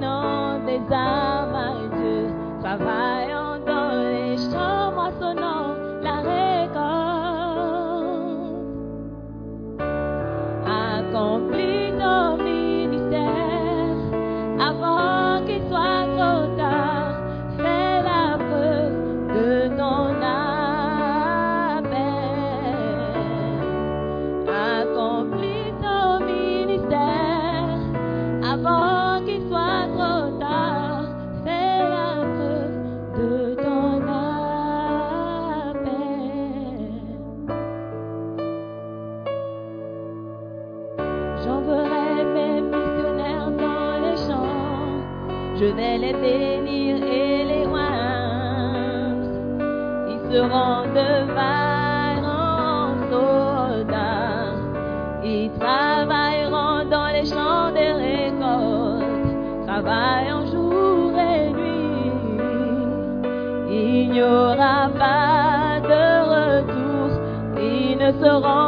non des âmes, Dieu, travaille. seront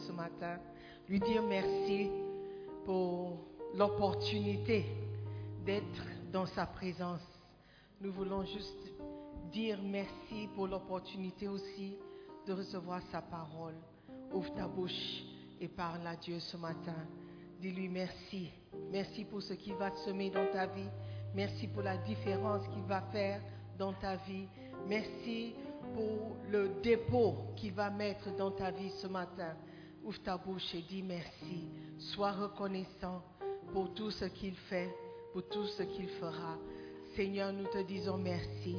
ce matin, lui dire merci pour l'opportunité d'être dans sa présence. Nous voulons juste dire merci pour l'opportunité aussi de recevoir sa parole. Ouvre ta bouche et parle à Dieu ce matin. Dis-lui merci. Merci pour ce qu'il va semer dans ta vie. Merci pour la différence qu'il va faire dans ta vie. Merci pour le dépôt qu'il va mettre dans ta vie ce matin. Ouvre ta bouche et dis merci. Sois reconnaissant pour tout ce qu'il fait, pour tout ce qu'il fera. Seigneur, nous te disons merci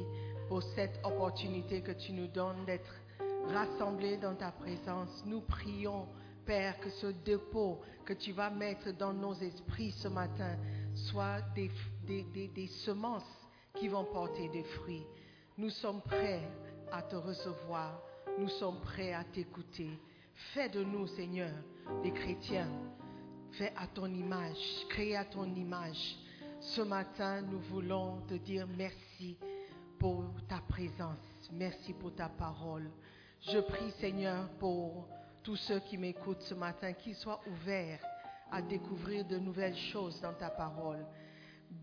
pour cette opportunité que tu nous donnes d'être rassemblés dans ta présence. Nous prions, Père, que ce dépôt que tu vas mettre dans nos esprits ce matin soit des, des, semences qui vont porter des fruits. Nous sommes prêts à te recevoir. Nous sommes prêts à t'écouter. Fais de nous, Seigneur, des chrétiens. Fais à ton image, créé à ton image. Ce matin, nous voulons te dire merci pour ta présence. Merci pour ta parole. Je prie, Seigneur, pour tous ceux qui m'écoutent ce matin, qu'ils soient ouverts à découvrir de nouvelles choses dans ta parole.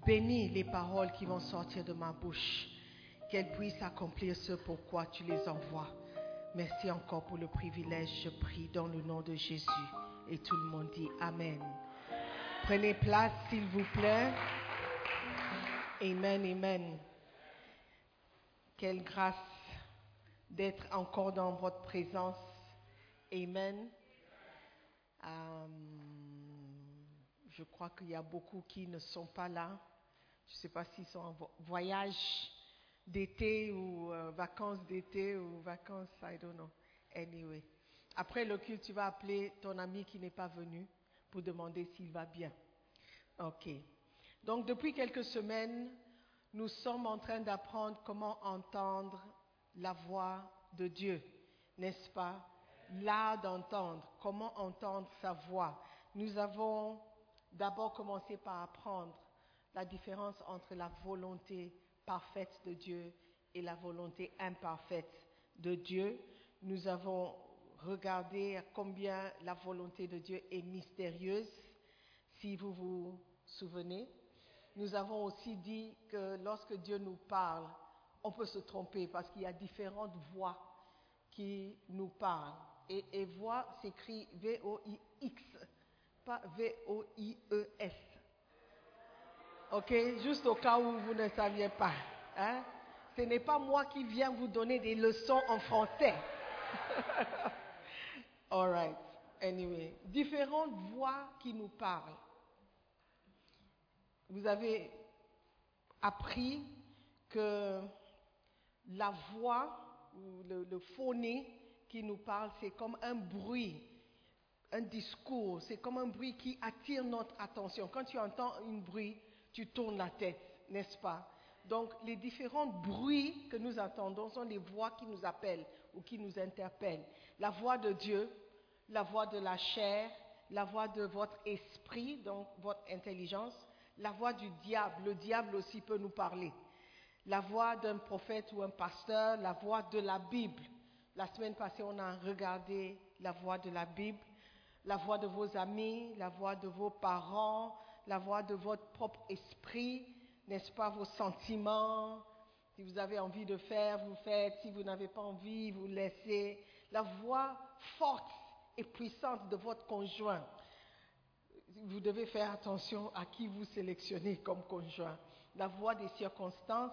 Bénis les paroles qui vont sortir de ma bouche, qu'elles puissent accomplir ce pourquoi tu les envoies. Merci encore pour le privilège, je prie dans le nom de Jésus. Et tout le monde dit Amen. Prenez place, s'il vous plaît. Amen, amen. Quelle grâce d'être encore dans votre présence. Amen. Euh, je crois qu'il y a beaucoup qui ne sont pas là. Je ne sais pas s'ils sont en vo- voyage d'été ou euh, vacances d'été ou vacances, I don't know. Anyway. Après le culte, tu vas appeler ton ami qui n'est pas venu pour demander s'il va bien. OK. Donc, depuis quelques semaines, nous sommes en train d'apprendre comment entendre la voix de Dieu, n'est-ce pas? L'art d'entendre, comment entendre sa voix. Nous avons d'abord commencé par apprendre la différence entre la volonté parfaite de Dieu et la volonté imparfaite de Dieu. Nous avons regardé combien la volonté de Dieu est mystérieuse, si vous vous souvenez. Nous avons aussi dit que lorsque Dieu nous parle, on peut se tromper parce qu'il y a différentes voix qui nous parlent. Et, et voix s'écrit V-O-I-X, pas V-O-I-E-S. Ok, juste au cas où vous ne saviez pas. Hein? Ce n'est pas moi qui viens vous donner des leçons en français. All right. Anyway, différentes voix qui nous parlent. Vous avez appris que la voix ou le, le phoné qui nous parle, c'est comme un bruit, un discours, c'est comme un bruit qui attire notre attention. Quand tu entends un bruit, tu tournes la tête, n'est-ce pas? Donc les différents bruits que nous entendons sont les voix qui nous appellent ou qui nous interpellent. La voix de Dieu, la voix de la chair, la voix de votre esprit, donc votre intelligence, la voix du diable. Le diable aussi peut nous parler. La voix d'un prophète ou un pasteur, la voix de la Bible. La semaine passée, on a regardé la voix de la Bible, la voix de vos amis, la voix de vos parents, la voix de votre propre esprit, n'est-ce pas, vos sentiments? Si vous avez envie de faire, vous faites. Si vous n'avez pas envie, vous laissez. La voix forte et puissante de votre conjoint. Vous devez faire attention à qui vous sélectionnez comme conjoint. La voix des circonstances.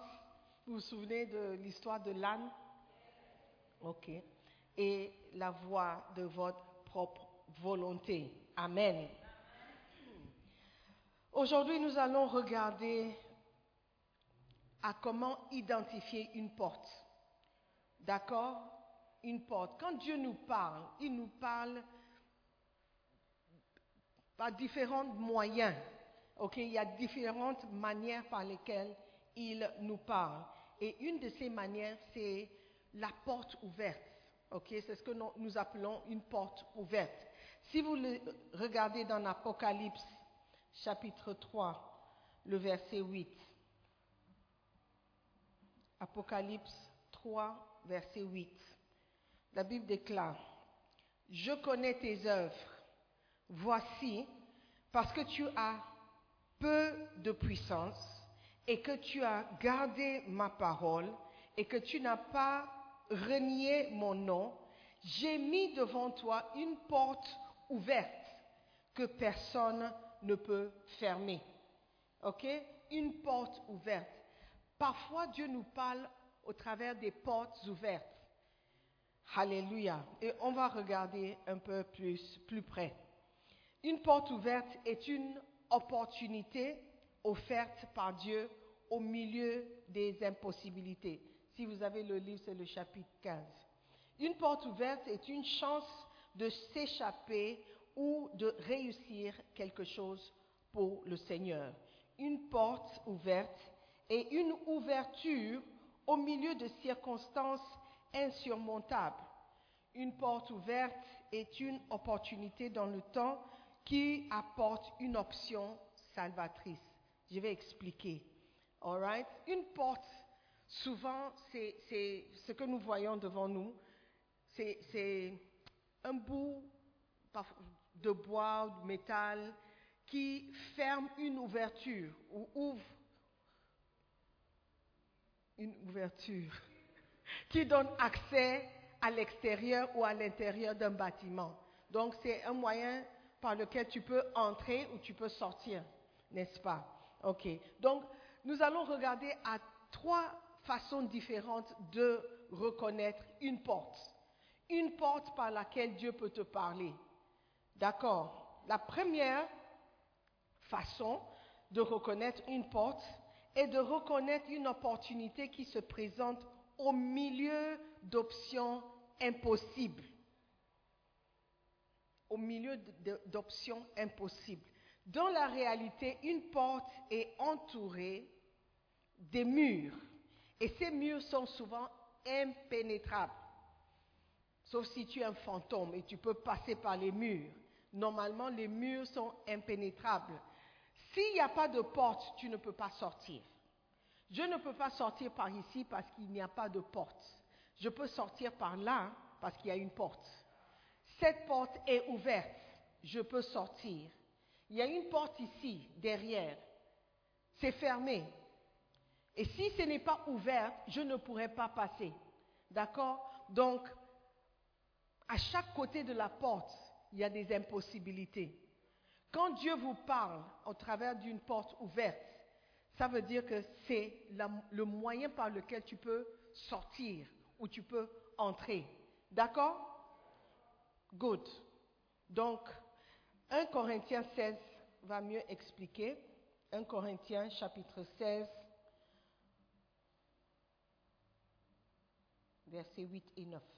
Vous vous souvenez de l'histoire de l'âne? Ok. Et la voix de votre propre volonté. Amen. Aujourd'hui, nous allons regarder à comment identifier une porte. D'accord? Une porte. Quand Dieu nous parle, il nous parle par différents moyens. Ok? Il y a différentes manières par lesquelles il nous parle. Et une de ces manières, c'est la porte ouverte. Ok, c'est ce que nous, appelons une porte ouverte. Si vous regardez dans l'Apocalypse, chapitre 3, le verset 8. Apocalypse 3, verset 8. La Bible déclare, Je connais tes œuvres. Voici, parce que tu as peu de puissance et que tu as gardé ma parole et que tu n'as pas renié mon nom, j'ai mis devant toi une porte ouverte que personne ne peut fermer. OK? Une porte ouverte. Parfois, Dieu nous parle au travers des portes ouvertes. Alléluia. Et on va regarder un peu plus, plus près. Une porte ouverte est une opportunité offerte par Dieu au milieu des impossibilités. Si vous avez le livre, c'est le chapitre 15. Une porte ouverte est une chance de s'échapper ou de réussir quelque chose pour le Seigneur. Une porte ouverte est une ouverture au milieu de circonstances insurmontables. Une porte ouverte est une opportunité dans le temps qui apporte une option salvatrice. Je vais expliquer. All? Une porte, souvent, c'est ce que nous voyons devant nous. C'est un bout de bois ou de métal qui ferme une ouverture ou ouvre une ouverture qui donne accès à l'extérieur ou à l'intérieur d'un bâtiment. Donc c'est un moyen par lequel tu peux entrer ou tu peux sortir, n'est-ce pas? Ok. Donc nous allons regarder à trois façons différentes de reconnaître une porte. Une porte par laquelle Dieu peut te parler. D'accord La première façon de reconnaître une porte est de reconnaître une opportunité qui se présente au milieu d'options impossibles. Au milieu d'options impossibles. Dans la réalité, une porte est entourée des murs. Et ces murs sont souvent impénétrables. Sauf si tu es un fantôme et tu peux passer par les murs. Normalement, les murs sont impénétrables. S'il n'y a pas de porte, tu ne peux pas sortir. Je ne peux pas sortir par ici parce qu'il n'y a pas de porte. Je peux sortir par là parce qu'il y a une porte. Cette porte est ouverte. Je peux sortir. Il y a une porte ici, derrière. C'est fermé. Et si ce n'est pas ouvert, je ne pourrai pas passer. D'accord? Donc, à chaque côté de la porte, il y a des impossibilités. Quand Dieu vous parle au travers d'une porte ouverte, ça veut dire que c'est le moyen par lequel tu peux sortir ou tu peux entrer. D'accord? Good. Donc, 1 Corinthiens 16 va mieux expliquer. 1 Corinthiens chapitre 16, versets 8 et 9.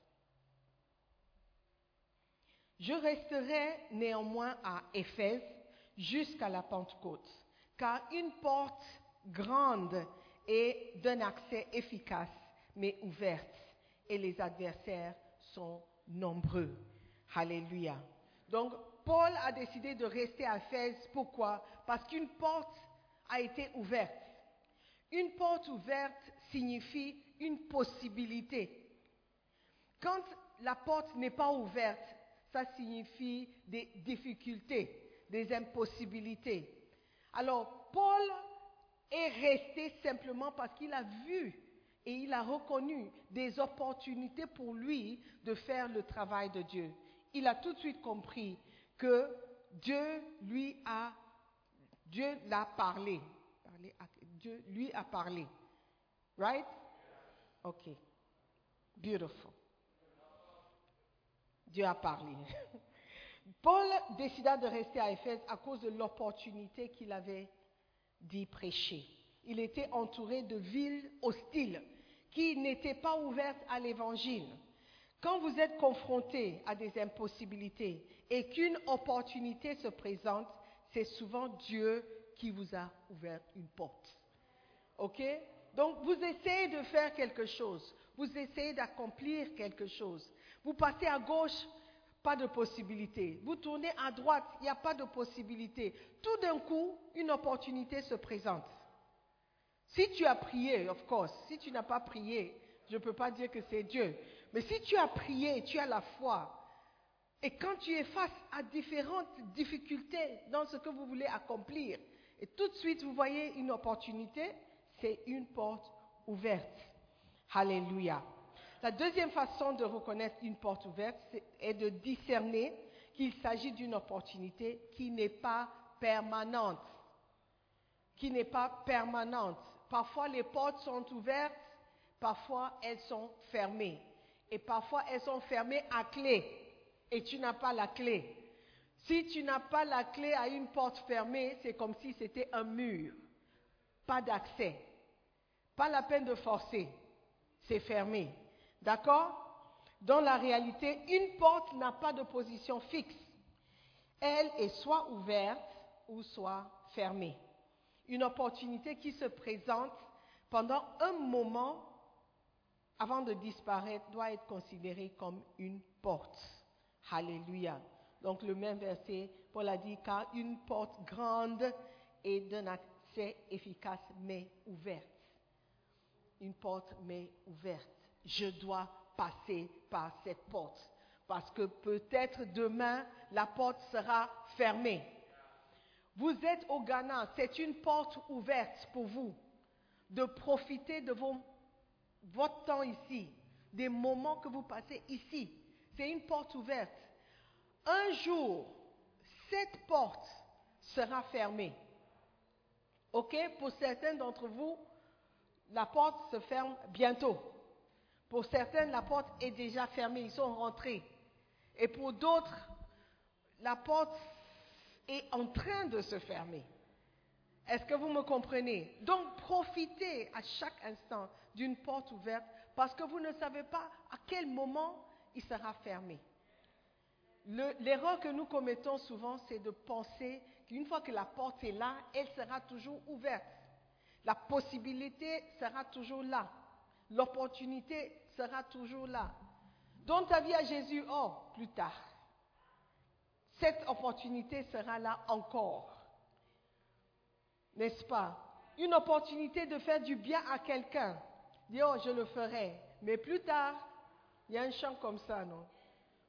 Je resterai néanmoins à Éphèse jusqu'à la Pentecôte, car une porte grande et d'un accès efficace, mais ouverte, et les adversaires sont nombreux. Alléluia. Donc, Paul a décidé de rester à Éphèse. Pourquoi? Parce qu'une porte a été ouverte. Une porte ouverte signifie une possibilité. Quand la porte n'est pas ouverte, ça signifie des difficultés, des impossibilités. Alors, Paul est resté simplement parce qu'il a vu et il a reconnu des opportunités pour lui de faire le travail de Dieu. Il a tout de suite compris que Dieu lui a, Dieu l'a parlé. Dieu lui a parlé. Right? Ok. Beautiful. Dieu a parlé. Paul décida de rester à Éphèse à cause de l'opportunité qu'il avait d'y prêcher. Il était entouré de villes hostiles qui n'étaient pas ouvertes à l'évangile. Quand vous êtes confronté à des impossibilités et qu'une opportunité se présente, c'est souvent Dieu qui vous a ouvert une porte. OK? Donc vous essayez de faire quelque chose, vous essayez d'accomplir quelque chose. Vous passez à gauche, pas de possibilité. Vous tournez à droite, il n'y a pas de possibilité. Tout d'un coup, une opportunité se présente. Si tu as prié, of course, si tu n'as pas prié, je ne peux pas dire que c'est Dieu. Mais si tu as prié, tu as la foi, et quand tu es face à différentes difficultés dans ce que vous voulez accomplir, et tout de suite vous voyez une opportunité, c'est une porte ouverte. Alléluia. La deuxième façon de reconnaître une porte ouverte est de discerner qu'il s'agit d'une opportunité qui n'est pas permanente. Qui n'est pas permanente. Parfois les portes sont ouvertes, parfois elles sont fermées. Et parfois elles sont fermées à clé et tu n'as pas la clé. Si tu n'as pas la clé à une porte fermée, c'est comme si c'était un mur. Pas d'accès. Pas la peine de forcer. C'est fermé. D'accord? Dans la réalité, une porte n'a pas de position fixe. Elle est soit ouverte ou soit fermée. Une opportunité qui se présente pendant un moment avant de disparaître doit être considérée comme une porte. Alléluia. Donc le même verset, Paul a dit, car une porte grande est d'un accès efficace mais ouverte. Une porte mais ouverte. Je dois passer par cette porte. Parce que peut-être demain, la porte sera fermée. Vous êtes au Ghana, c'est une porte ouverte pour vous de profiter de vos, votre temps ici, des moments que vous passez ici. C'est une porte ouverte. Un jour, cette porte sera fermée. OK? Pour certains d'entre vous, la porte se ferme bientôt. Pour certains, la porte est déjà fermée, ils sont rentrés. Et pour d'autres, la porte est en train de se fermer. Est-ce que vous me comprenez? Donc profitez à chaque instant d'une porte ouverte parce que vous ne savez pas à quel moment il sera fermé. Le- L'erreur que nous commettons souvent, c'est de penser qu'une fois que la porte est là, elle sera toujours ouverte. La possibilité sera toujours là. L'opportunité sera toujours là. Donne ta vie à Jésus, oh, plus tard. Cette opportunité sera là encore. N'est-ce pas? Une opportunité de faire du bien à quelqu'un. Dis, oh, je le ferai. Mais plus tard, il y a un chant comme ça, non?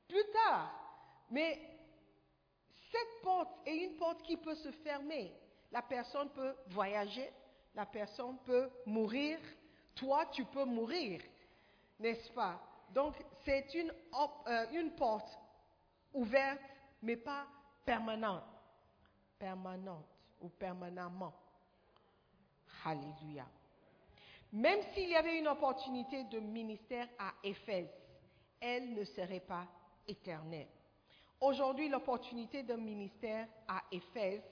Plus tard. Mais cette porte est une porte qui peut se fermer. La personne peut voyager, la personne peut mourir, toi tu peux mourir, n'est-ce pas? Donc c'est une, euh, une porte ouverte, mais pas permanente. Permanente ou permanemment. Alléluia. Même s'il y avait une opportunité de ministère à Éphèse, elle ne serait pas éternelle. Aujourd'hui, l'opportunité d'un ministère à Éphèse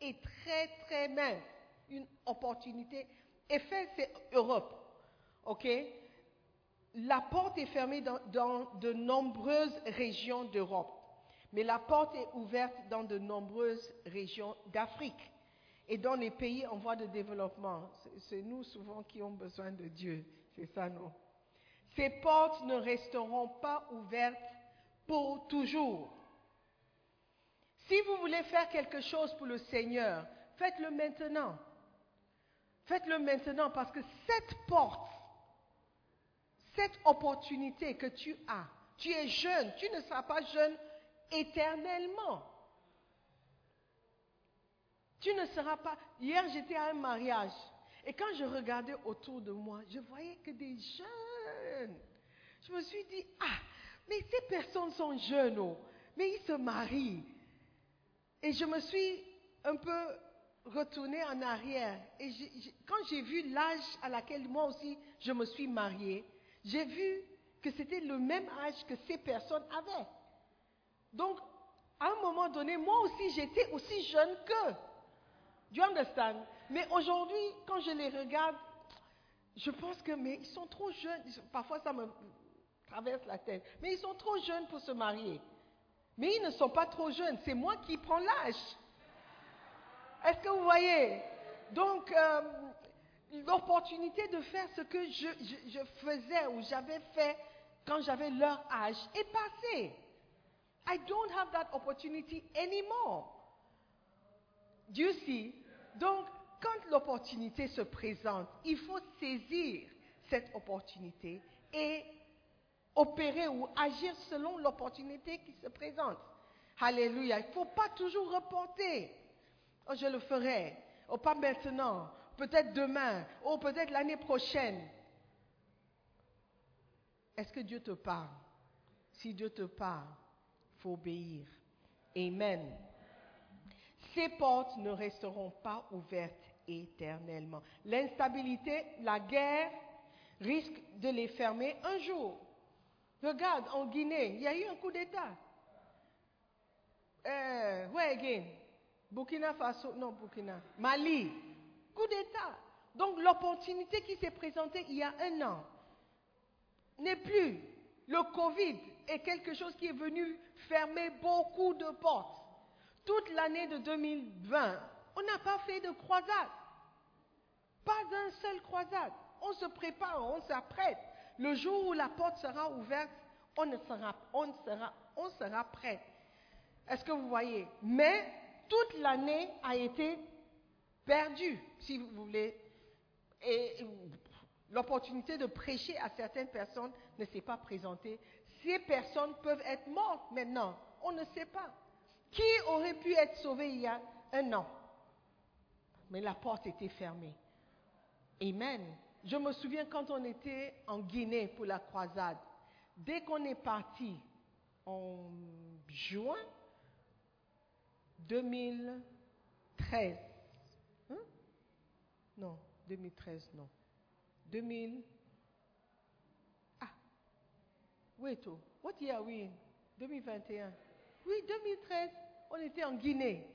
est très, très mince. Une opportunité. Éphèse, c'est Europe. OK? La porte est fermée dans, de nombreuses régions d'Europe. Mais la porte est ouverte dans de nombreuses régions d'Afrique et dans les pays en voie de développement. C'est- C'est nous souvent qui avons besoin de Dieu. C'est ça, non? Ces portes ne resteront pas ouvertes pour toujours. Si vous voulez faire quelque chose pour le Seigneur, faites-le maintenant. Faites-le maintenant parce que cette porte, cette opportunité que tu as, tu es jeune, tu ne seras pas jeune éternellement. Tu ne seras pas... Hier, j'étais à un mariage et quand je regardais autour de moi, je voyais que des jeunes. Je me suis dit, ah, mais ces personnes sont jeunes, oh, mais ils se marient. Et je me suis un peu retournée en arrière. Et quand j'ai vu l'âge à laquelle moi aussi je me suis mariée, j'ai vu que c'était le même âge que ces personnes avaient. Donc, à un moment donné, moi aussi, j'étais aussi jeune qu'eux. Do you understand? Mais aujourd'hui, quand je les regarde, je pense que, mais ils sont trop jeunes. Parfois, ça me traverse la tête. Mais ils sont trop jeunes pour se marier. Mais ils ne sont pas trop jeunes. C'est moi qui prends l'âge. Est-ce que vous voyez? Donc, euh, l'opportunité de faire ce que je, faisais ou j'avais fait quand j'avais leur âge est passée. I don't have that opportunity anymore. Do you see? Donc, quand l'opportunité se présente, il faut saisir cette opportunité et opérer ou agir selon l'opportunité qui se présente. Alléluia. Il ne faut pas toujours reporter. Oh, je le ferai. Oh, pas maintenant. Peut-être demain. Ou peut-être l'année prochaine. Est-ce que Dieu te parle? Si Dieu te parle, il faut obéir. Amen. Ces portes ne resteront pas ouvertes éternellement. L'instabilité, la guerre risque de les fermer un jour. Regarde, en Guinée, il y a eu un coup d'État. Euh, where again? Burkina Faso, non Burkina, Mali, coup d'État. Donc l'opportunité qui s'est présentée il y a un an n'est plus. Le Covid est quelque chose qui est venu fermer beaucoup de portes. Toute l'année de 2020, on n'a pas fait de croisade. Pas un seul croisade. On se prépare, on s'apprête. Le jour où la porte sera ouverte, on, sera, on, sera, on sera prêt. Est-ce que vous voyez? Mais toute l'année a été perdue, si vous voulez. Et l'opportunité de prêcher à certaines personnes ne s'est pas présentée. Ces personnes peuvent être mortes maintenant. On ne sait pas. Qui aurait pu être sauvé il y a un an? Mais la porte était fermée. Amen. Je me souviens quand on était en Guinée pour la croisade. Dès qu'on est parti en juin 2013, hein? Non, 2013, non. 2000, ah, wait, oh, what year we in? 2021. Oui, 2013, on était en Guinée.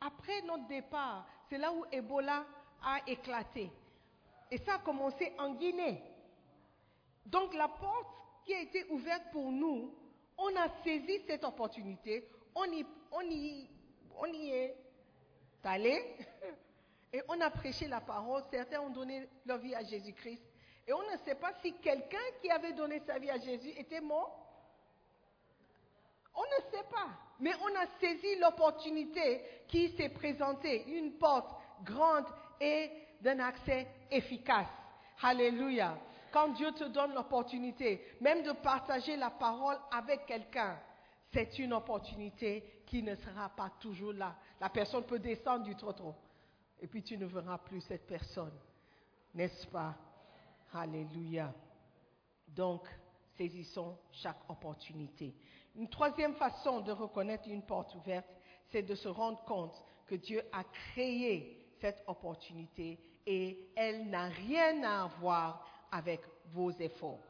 Après notre départ, c'est là où Ebola a éclaté. Et ça a commencé en Guinée. Donc la porte qui a été ouverte pour nous, on a saisi cette opportunité, on y, on y, on y est allé et on a prêché la parole. Certains ont donné leur vie à Jésus-Christ. Et on ne sait pas si quelqu'un qui avait donné sa vie à Jésus était mort. On ne sait pas. Mais on a saisi l'opportunité qui s'est présentée, une porte grande et d'un accès efficace. Alléluia. Quand Dieu te donne l'opportunité, même de partager la parole avec quelqu'un, c'est une opportunité qui ne sera pas toujours là. La personne peut descendre du trottoir et puis tu ne verras plus cette personne. N'est-ce pas? Alléluia. Donc, saisissons chaque opportunité. Une troisième façon de reconnaître une porte ouverte, c'est de se rendre compte que Dieu a créé cette opportunité et elle n'a rien à voir avec vos efforts.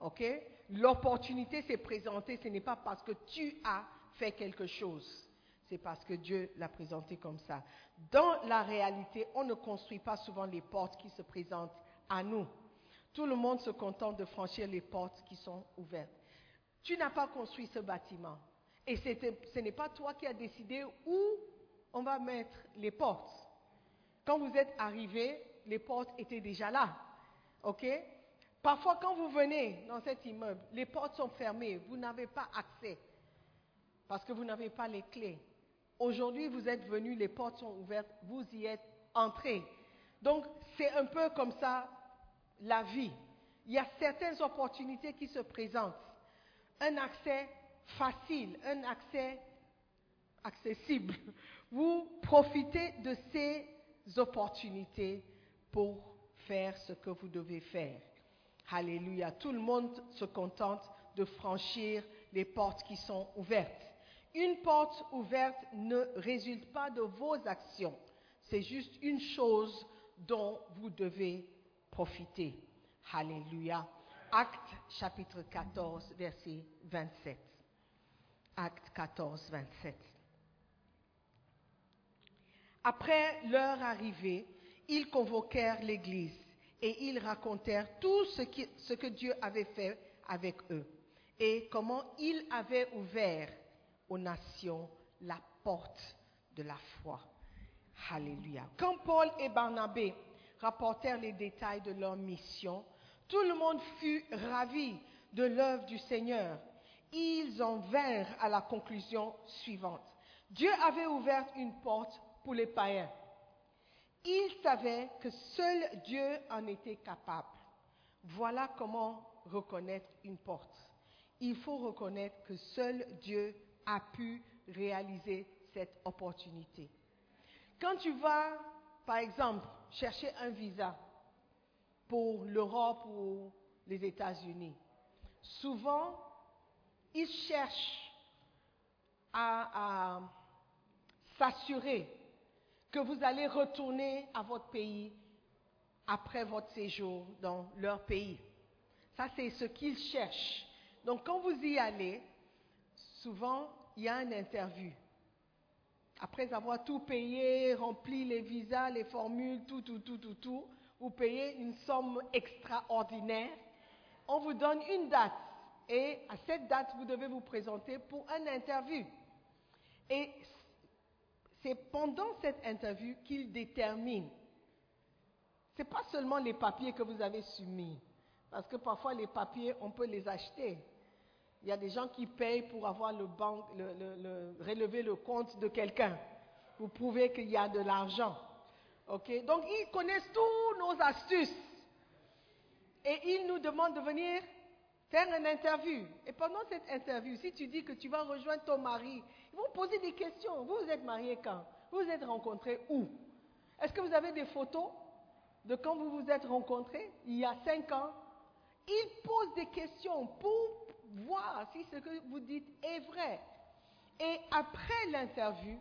OK? L'opportunité s'est présentée, ce n'est pas parce que tu as fait quelque chose, c'est parce que Dieu l'a présenté comme ça. Dans la réalité, on ne construit pas souvent les portes qui se présentent à nous. Tout le monde se contente de franchir les portes qui sont ouvertes. Tu n'as pas construit ce bâtiment. Et ce n'est pas toi qui as décidé où on va mettre les portes. Quand vous êtes arrivé, les portes étaient déjà là. OK? Parfois, quand vous venez dans cet immeuble, les portes sont fermées, vous n'avez pas accès parce que vous n'avez pas les clés. Aujourd'hui, vous êtes venu, les portes sont ouvertes, vous y êtes entrés. Donc, c'est un peu comme ça la vie. Il y a certaines opportunités qui se présentent. Un accès facile, un accès accessible. Vous profitez de ces opportunités pour faire ce que vous devez faire. Alléluia. Tout le monde se contente de franchir les portes qui sont ouvertes. Une porte ouverte ne résulte pas de vos actions. C'est juste une chose dont vous devez profiter. Alléluia. Acte chapitre 14, verset 27. Acte 14, 27. Après leur arrivée, ils convoquèrent l'Église et ils racontèrent tout ce, ce, que Dieu avait fait avec eux et comment il avait ouvert aux nations la porte de la foi. Alléluia. Quand Paul et Barnabé rapportèrent les détails de leur mission, tout le monde fut ravi de l'œuvre du Seigneur. Ils en vinrent à la conclusion suivante. Dieu avait ouvert une porte pour les païens. Il savait que seul Dieu en était capable. Voilà comment reconnaître une porte. Il faut reconnaître que seul Dieu a pu réaliser cette opportunité. Quand tu vas, par exemple, chercher un visa pour l'Europe ou les États-Unis, souvent, ils cherchent à, s'assurer que vous allez retourner à votre pays après votre séjour dans leur pays. Ça, c'est ce qu'ils cherchent. Donc, quand vous y allez, souvent, il y a une interview. Après avoir tout payé, rempli les visas, les formules, tout, tout, tout, tout, tout, vous payez une somme extraordinaire. On vous donne une date. Et à cette date, vous devez vous présenter pour une interview. Et c'est pendant cette interview qu'ils déterminent. Ce n'est pas seulement les papiers que vous avez soumis. Parce que parfois, les papiers, on peut les acheter. Il y a des gens qui payent pour avoir le banque, le, le, le, relever le compte de quelqu'un. Vous prouvez qu'il y a de l'argent. OK? Donc, ils connaissent tous nos astuces. Et ils nous demandent de venir faire une interview. Et pendant cette interview, si tu dis que tu vas rejoindre ton mari, ils vont poser des questions. Vous êtes marié quand? Vous vous êtes rencontrés où? Est-ce que vous avez des photos de quand vous vous êtes rencontrés? Il y a cinq ans Ils posent des questions pour voir si ce que vous dites est vrai. Et après l'interview,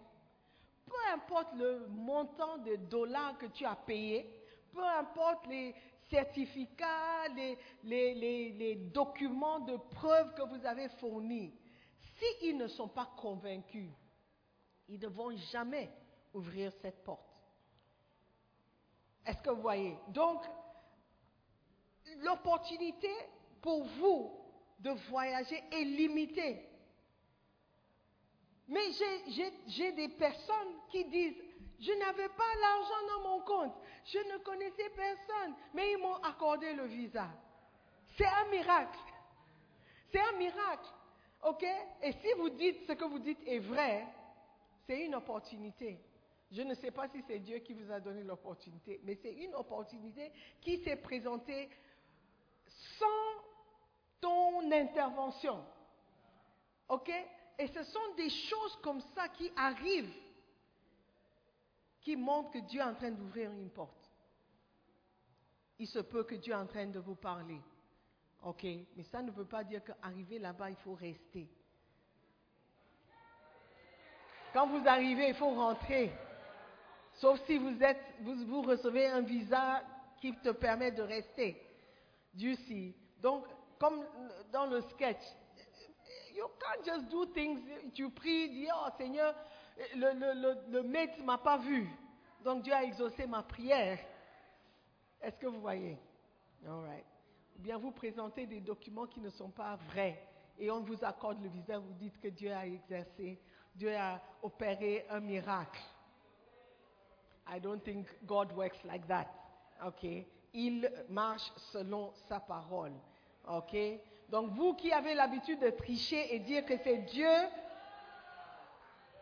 peu importe le montant de dollars que tu as payé, peu importe les certificats, les, les, les, documents de preuve que vous avez fournis, s'ils ne sont pas convaincus, ils ne vont jamais ouvrir cette porte. Est-ce que vous voyez? Donc, l'opportunité pour vous de voyager est limitée. Mais j'ai des personnes qui disent, je n'avais pas l'argent dans mon compte, je ne connaissais personne, mais ils m'ont accordé le visa. C'est un miracle. C'est un miracle. OK? Et si vous dites ce que vous dites est vrai, c'est une opportunité. Je ne sais pas si c'est Dieu qui vous a donné l'opportunité, mais c'est une opportunité qui s'est présentée sans ton intervention. OK? Et ce sont des choses comme ça qui arrivent, qui montrent que Dieu est en train d'ouvrir une porte. Il se peut que Dieu est en train de vous parler. OK? Mais ça ne veut pas dire qu'arriver là-bas, il faut rester. Quand vous arrivez, il faut rentrer. Sauf si vous, êtes, vous, recevez un visa qui te permet de rester. Dieu sait. Donc, comme dans le sketch, you can't just do things. Tu pries, dis, oh Seigneur, le, le, le, le maître ne m'a pas vu. Donc Dieu a exaucé ma prière. Est-ce que vous voyez? All right. Ou bien vous présentez des documents qui ne sont pas vrais et on vous accorde le visa, vous dites que Dieu a exercé, Dieu a opéré un miracle. I don't think God works like that. OK? Il marche selon sa parole. OK? Donc vous qui avez l'habitude de tricher et dire que c'est Dieu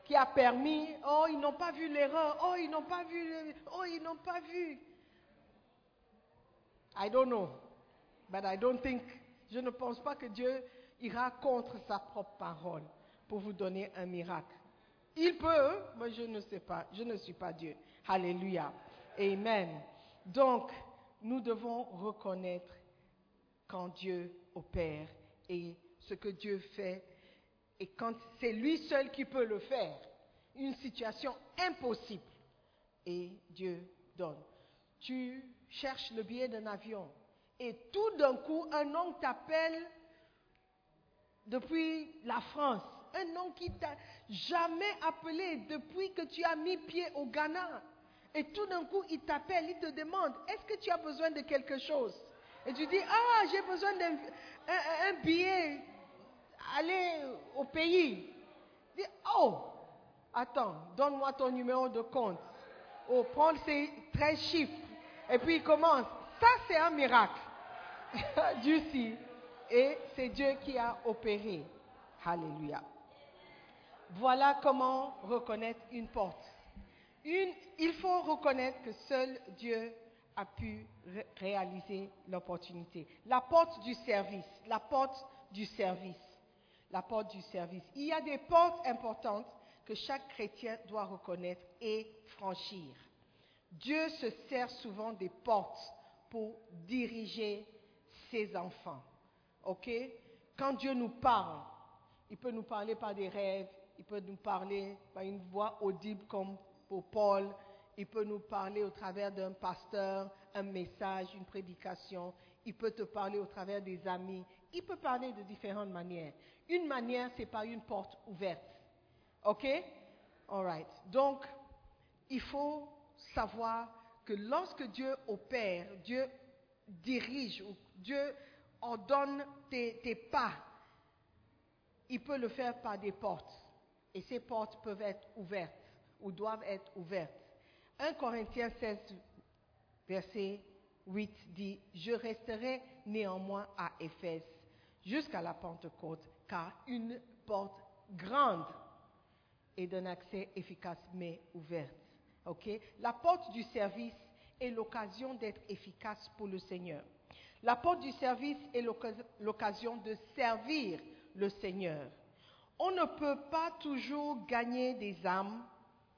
qui a permis, oh, ils n'ont pas vu l'erreur, oh, ils n'ont pas vu, oh, ils n'ont pas vu. I don't know. But I don't think, je ne pense pas que Dieu ira contre sa propre parole pour vous donner un miracle. Il peut, mais je ne sais pas, je ne suis pas Dieu. Alléluia. Amen. Donc, nous devons reconnaître quand Dieu opère et ce que Dieu fait et quand c'est lui seul qui peut le faire. Une situation impossible. Et Dieu donne. Tu cherches le billet d'un avion et tout d'un coup, un homme t'appelle depuis la France. Un homme qui t'a jamais appelé depuis que tu as mis pied au Ghana. Et tout d'un coup, il t'appelle, il te demande, est-ce que tu as besoin de quelque chose? Et tu dis, ah, j'ai besoin d'un un, un billet, aller au pays. Dit, oh, attends, donne-moi ton numéro de compte. Oh, prends ces 13 chiffres. Et puis il commence. Ça, c'est un miracle. Dieu si. Et c'est Dieu qui a opéré. Alléluia. Voilà comment reconnaître une porte. Une- il faut reconnaître que seul Dieu a pu ré- réaliser l'opportunité. La porte du service, la porte du service, la porte du service. Il y a des portes importantes que chaque chrétien doit reconnaître et franchir. Dieu se sert souvent des portes pour diriger ses enfants. OK? Quand Dieu nous parle, il peut nous parler par des rêves, il peut nous parler par une voix audible comme pour Paul, il peut nous parler au travers d'un pasteur, un message, une prédication, il peut te parler au travers des amis, il peut parler de différentes manières. Une manière, c'est par une porte ouverte. OK? All right. Donc, il faut savoir que lorsque Dieu opère, Dieu dirige, ou Dieu ordonne tes, tes pas, il peut le faire par des portes. Et ces portes peuvent être ouvertes ou doivent être ouvertes. 1 Corinthiens 16, verset 8 dit, Je resterai néanmoins à Éphèse jusqu'à la Pentecôte, car une porte grande et d'un accès efficace mais ouverte. La porte du service est l'occasion d'être efficace pour le Seigneur. La porte du service est l'occas- l'occasion de servir le Seigneur. On ne peut pas toujours gagner des âmes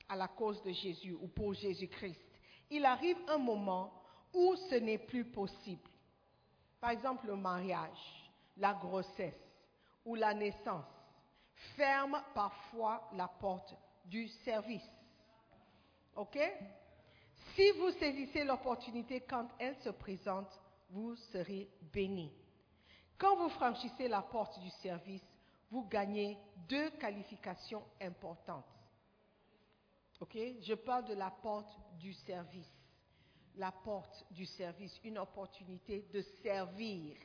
à la cause de Jésus ou pour Jésus-Christ. Il arrive un moment où ce n'est plus possible. Par exemple, le mariage, la grossesse ou la naissance ferment parfois la porte du service. OK? Si vous saisissez l'opportunité quand elle se présente, vous serez béni. Quand vous franchissez la porte du service, vous gagnez deux qualifications importantes. OK? Je parle de la porte du service. La porte du service, une opportunité de servir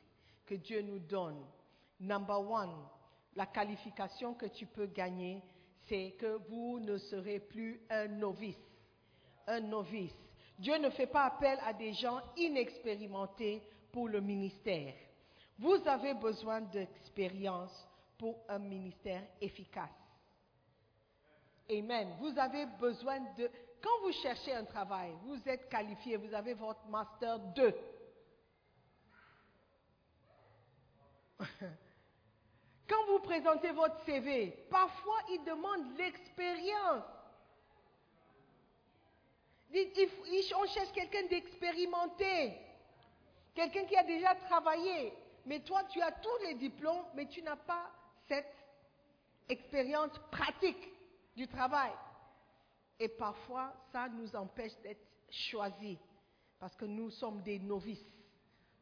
que Dieu nous donne. Number one, la qualification que tu peux gagner, c'est que vous ne serez plus un novice. Un novice. Dieu ne fait pas appel à des gens inexpérimentés pour le ministère. Vous avez besoin d'expérience pour un ministère efficace. Amen. Vous avez besoin de... Quand vous cherchez un travail, vous êtes qualifié, vous avez votre master 2. Quand vous présentez votre CV, parfois il demande l'expérience. On cherche quelqu'un d'expérimenté, quelqu'un qui a déjà travaillé. Mais toi, tu as tous les diplômes, mais tu n'as pas cette expérience pratique du travail. Et parfois, ça nous empêche d'être choisis, parce que nous sommes des novices.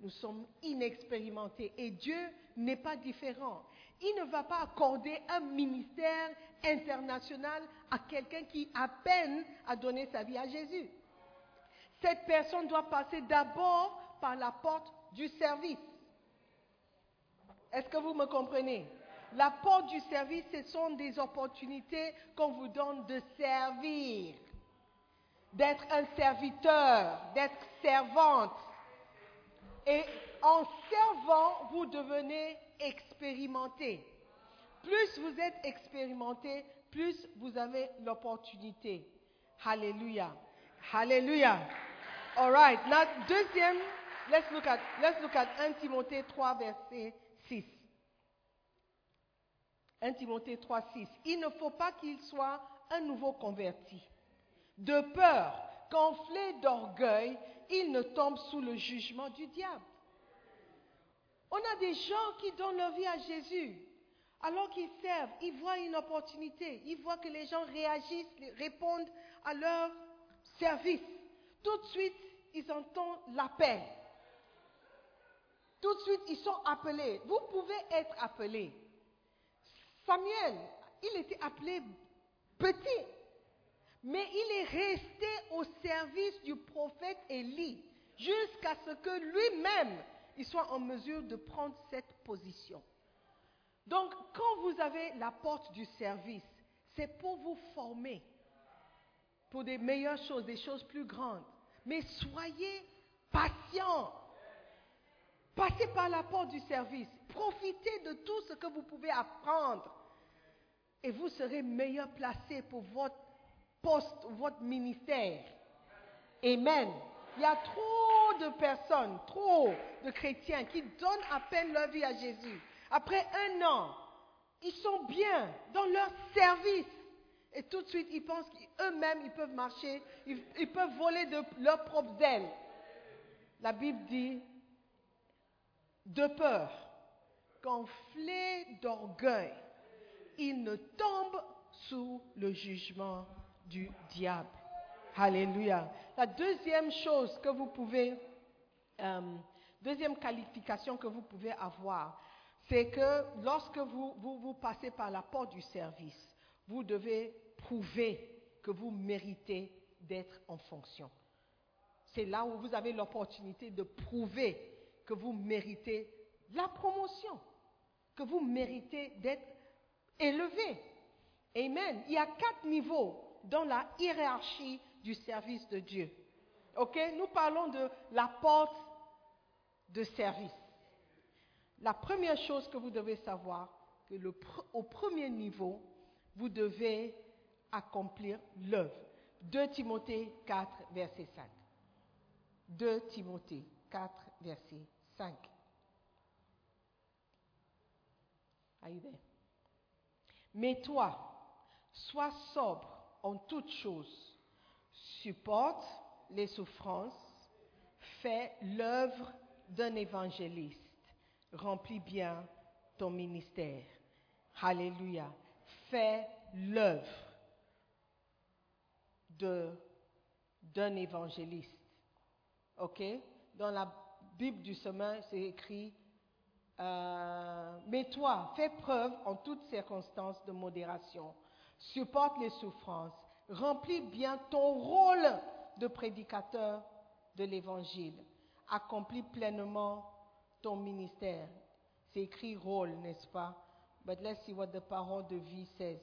Nous sommes inexpérimentés et Dieu n'est pas différent. Il ne va pas accorder un ministère international à quelqu'un qui à peine a donné sa vie à Jésus. Cette personne doit passer d'abord par la porte du service. Est-ce que vous me comprenez? La porte du service, ce sont des opportunités qu'on vous donne de servir, d'être un serviteur, d'être servante. Et en servant, vous devenez expérimenté. Plus vous êtes expérimenté, plus vous avez l'opportunité. Alléluia. Alléluia. All right. Now, deuxième, let's look at, let's look at 1 Timothée 3, verset 6. 1 Timothée 3, 6. Il ne faut pas qu'il soit un nouveau converti. De peur qu'enflé d'orgueil, il ne tombe sous le jugement du diable. On a des gens qui donnent leur vie à Jésus. Alors qu'ils servent, ils voient une opportunité. Ils voient que les gens réagissent, répondent à leur service. Tout de suite, ils entendent l'appel. Tout de suite, ils sont appelés. Vous pouvez être appelé. Samuel, il était appelé petit, mais il est resté au service du prophète Élie jusqu'à ce que lui-même il soit en mesure de prendre cette position. Donc, quand vous avez la porte du service, c'est pour vous former pour des meilleures choses, des choses plus grandes. Mais soyez patients. Passez par la porte du service. Profitez de tout ce que vous pouvez apprendre. Et vous serez meilleur placé pour votre poste, votre ministère. Amen. Il y a trop de personnes, trop de chrétiens qui donnent à peine leur vie à Jésus. Après un an, ils sont bien dans leur service. Et tout de suite, ils pensent qu'eux-mêmes, ils peuvent marcher, ils, peuvent voler de leurs propres ailes. La Bible dit, de peur, gonflés d'orgueil, ils ne tombent sous le jugement du diable. Alléluia. La deuxième chose que vous pouvez, euh, deuxième qualification que vous pouvez avoir, c'est que lorsque vous, vous, vous passez par la porte du service, vous devez prouver que vous méritez d'être en fonction. C'est là où vous avez l'opportunité de prouver que vous méritez la promotion, que vous méritez d'être élevé. Amen. Il y a quatre niveaux dans la hiérarchie du service de Dieu. OK? Nous parlons de la porte de service. La première chose que vous devez savoir, que le, au premier niveau, vous devez accomplir l'œuvre. 2 Timothée 4, verset 5. 2 Timothée 4, verset 5. Are you there? Mais toi, sois sobre en toutes choses, supporte les souffrances, fais l'œuvre d'un évangéliste, remplis bien ton ministère. Alléluia. Fais l'œuvre d'un évangéliste. OK? Dans la Bible du Semeur, c'est écrit euh, Mais toi, fais preuve en toutes circonstances de modération, supporte les souffrances, remplis bien ton rôle de prédicateur de l'Évangile, accomplis pleinement ton ministère. C'est écrit rôle, n'est-ce pas? But let's see what the parole de vie says.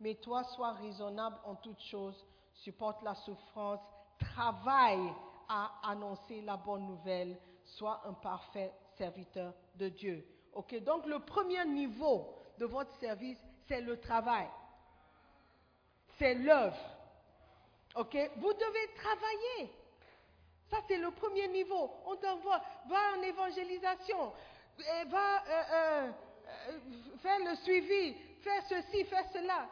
Mais toi, sois raisonnable en toutes choses, supporte la souffrance, travaille à annoncer la bonne nouvelle, sois un parfait serviteur de Dieu. Ok, donc le premier niveau de votre service, c'est le travail. C'est l'œuvre. Ok, vous devez travailler. Ça, c'est le premier niveau. On t'envoie, va en évangélisation, va euh, euh, faire le suivi, faire ceci, faire cela.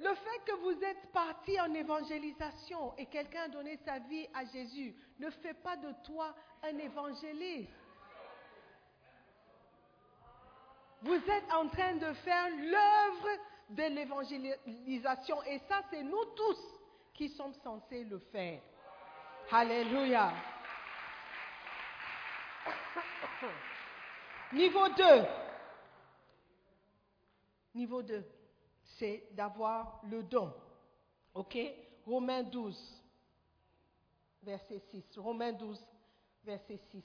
Le fait que vous êtes parti en évangélisation et quelqu'un a donné sa vie à Jésus ne fait pas de toi un évangéliste. Vous êtes en train de faire l'œuvre de l'évangélisation et ça, c'est nous tous qui sommes censés le faire. Alléluia. Niveau 2. Niveau 2 c'est d'avoir le don. OK? Romains 12, verset 6. Romains 12, verset 6.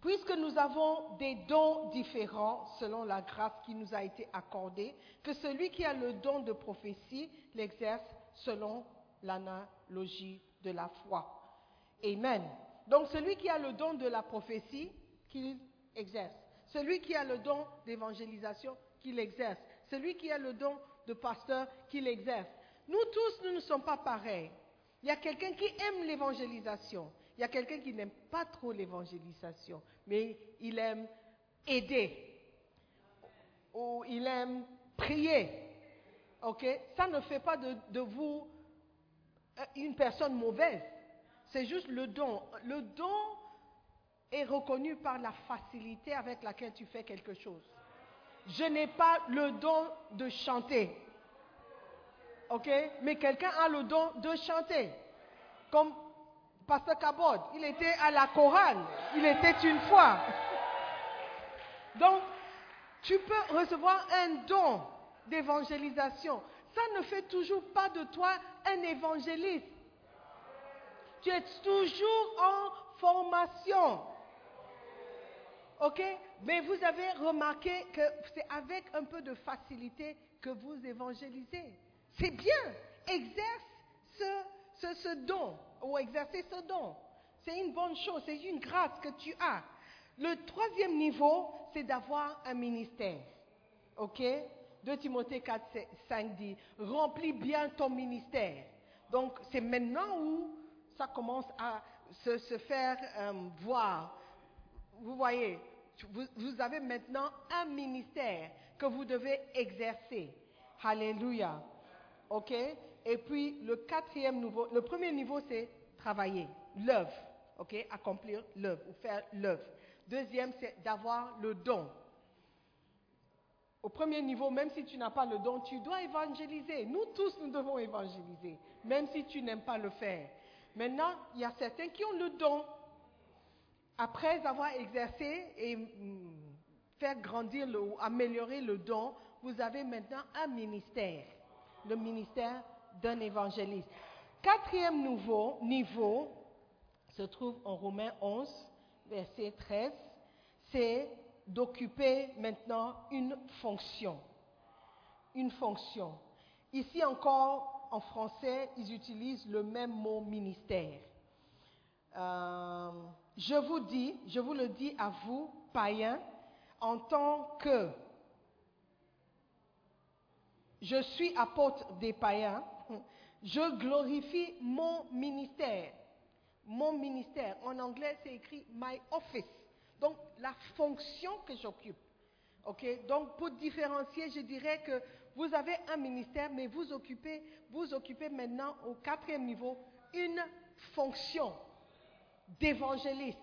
Puisque nous avons des dons différents selon la grâce qui nous a été accordée, que celui qui a le don de prophétie l'exerce selon l'analogie de la foi. Amen. Donc celui qui a le don de la prophétie, qu'il exerce. Celui qui a le don d'évangélisation, qu'il exerce celui qui a le don de pasteur, qui l'exerce. Nous tous, nous ne sommes pas pareils. Il y a quelqu'un qui aime l'évangélisation. Il y a quelqu'un qui n'aime pas trop l'évangélisation, mais il aime aider. Ou il aime prier. OK? Ça ne fait pas de, vous euh, une personne mauvaise. C'est juste le don. Le don est reconnu par la facilité avec laquelle tu fais quelque chose je n'ai pas le don de chanter. OK? Mais quelqu'un a le don de chanter. Comme Pasteur Cabot, il était à la chorale. Il était une fois. Donc, tu peux recevoir un don d'évangélisation. Ça ne fait toujours pas de toi un évangéliste. Tu es toujours en formation. OK? Mais vous avez remarqué que c'est avec un peu de facilité que vous évangélisez. C'est bien. Exerce ce, ce, don ou exercer ce don. C'est une bonne chose, c'est une grâce que tu as. Le troisième niveau, c'est d'avoir un ministère. OK? 2 Timothée 4, 5 dit, remplis bien ton ministère. Donc c'est maintenant où ça commence à se, faire euh, voir. Vous voyez, vous, vous avez maintenant un ministère que vous devez exercer. Alléluia. OK? Et puis le quatrième niveau, le premier niveau c'est travailler, l'œuvre. OK? Accomplir l'œuvre ou faire l'œuvre. Deuxième c'est d'avoir le don. Au premier niveau, même si tu n'as pas le don, tu dois évangéliser. Nous tous, nous devons évangéliser, même si tu n'aimes pas le faire. Maintenant, il y a certains qui ont le don. Après avoir exercé et mm, faire grandir ou améliorer le don, vous avez maintenant un ministère, le ministère d'un évangéliste. Quatrième nouveau, niveau se trouve en Romains 11, verset 13, c'est d'occuper maintenant une fonction. Une fonction. Ici encore, en français, ils utilisent le même mot ministère. Euh, je vous dis, je vous le dis à vous, païens, en tant que je suis apôtre des païens, je glorifie mon ministère. Mon ministère, en anglais, c'est écrit my office. Donc, la fonction que j'occupe. OK? Donc, pour différencier, je dirais que vous avez un ministère, mais vous occupez, vous occupez maintenant au quatrième niveau une fonction d'évangéliste.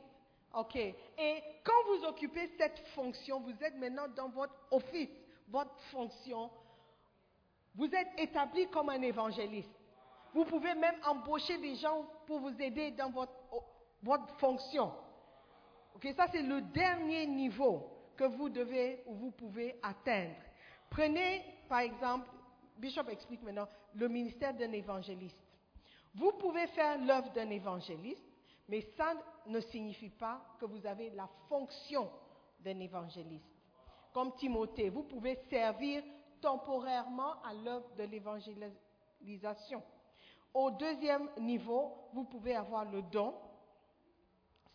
OK? Et quand vous occupez cette fonction, vous êtes maintenant dans votre office, votre fonction. Vous êtes établi comme un évangéliste. Vous pouvez même embaucher des gens pour vous aider dans votre, fonction. Ok, ça c'est le dernier niveau que vous devez ou vous pouvez atteindre. Prenez par exemple, Bishop explique maintenant, le ministère d'un évangéliste. Vous pouvez faire l'œuvre d'un évangéliste, mais ça ne signifie pas que vous avez la fonction d'un évangéliste. Comme Timothée, vous pouvez servir temporairement à l'œuvre de l'évangélisation. Au deuxième niveau, vous pouvez avoir le don.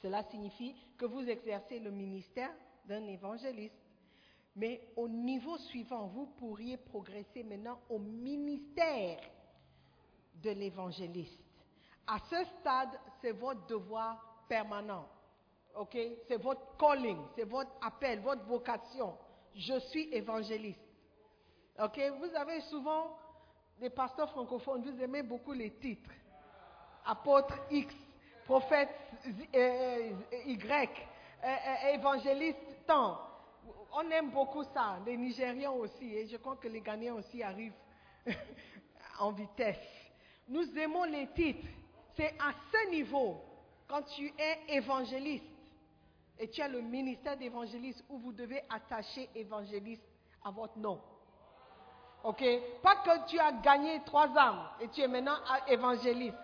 Cela signifie que vous exercez le ministère d'un évangéliste. Mais au niveau suivant, vous pourriez progresser maintenant au ministère de l'évangéliste. À ce stade, c'est votre devoir permanent. C'est votre calling, c'est votre appel, votre vocation. Je suis évangéliste. OK Vous avez souvent des pasteurs francophones, vous aimez beaucoup les titres. Apôtre X, prophète euh, Y, euh, euh, évangéliste tant. On aime beaucoup ça, les Nigérians aussi, et je crois que les Ghanéens aussi arrivent en vitesse. Nous aimons les titres. C'est à ce niveau, quand tu es évangéliste, et tu as le ministère d'évangéliste où vous devez attacher évangéliste à votre nom. Ok? Pas que tu as gagné trois âmes et tu es maintenant évangéliste.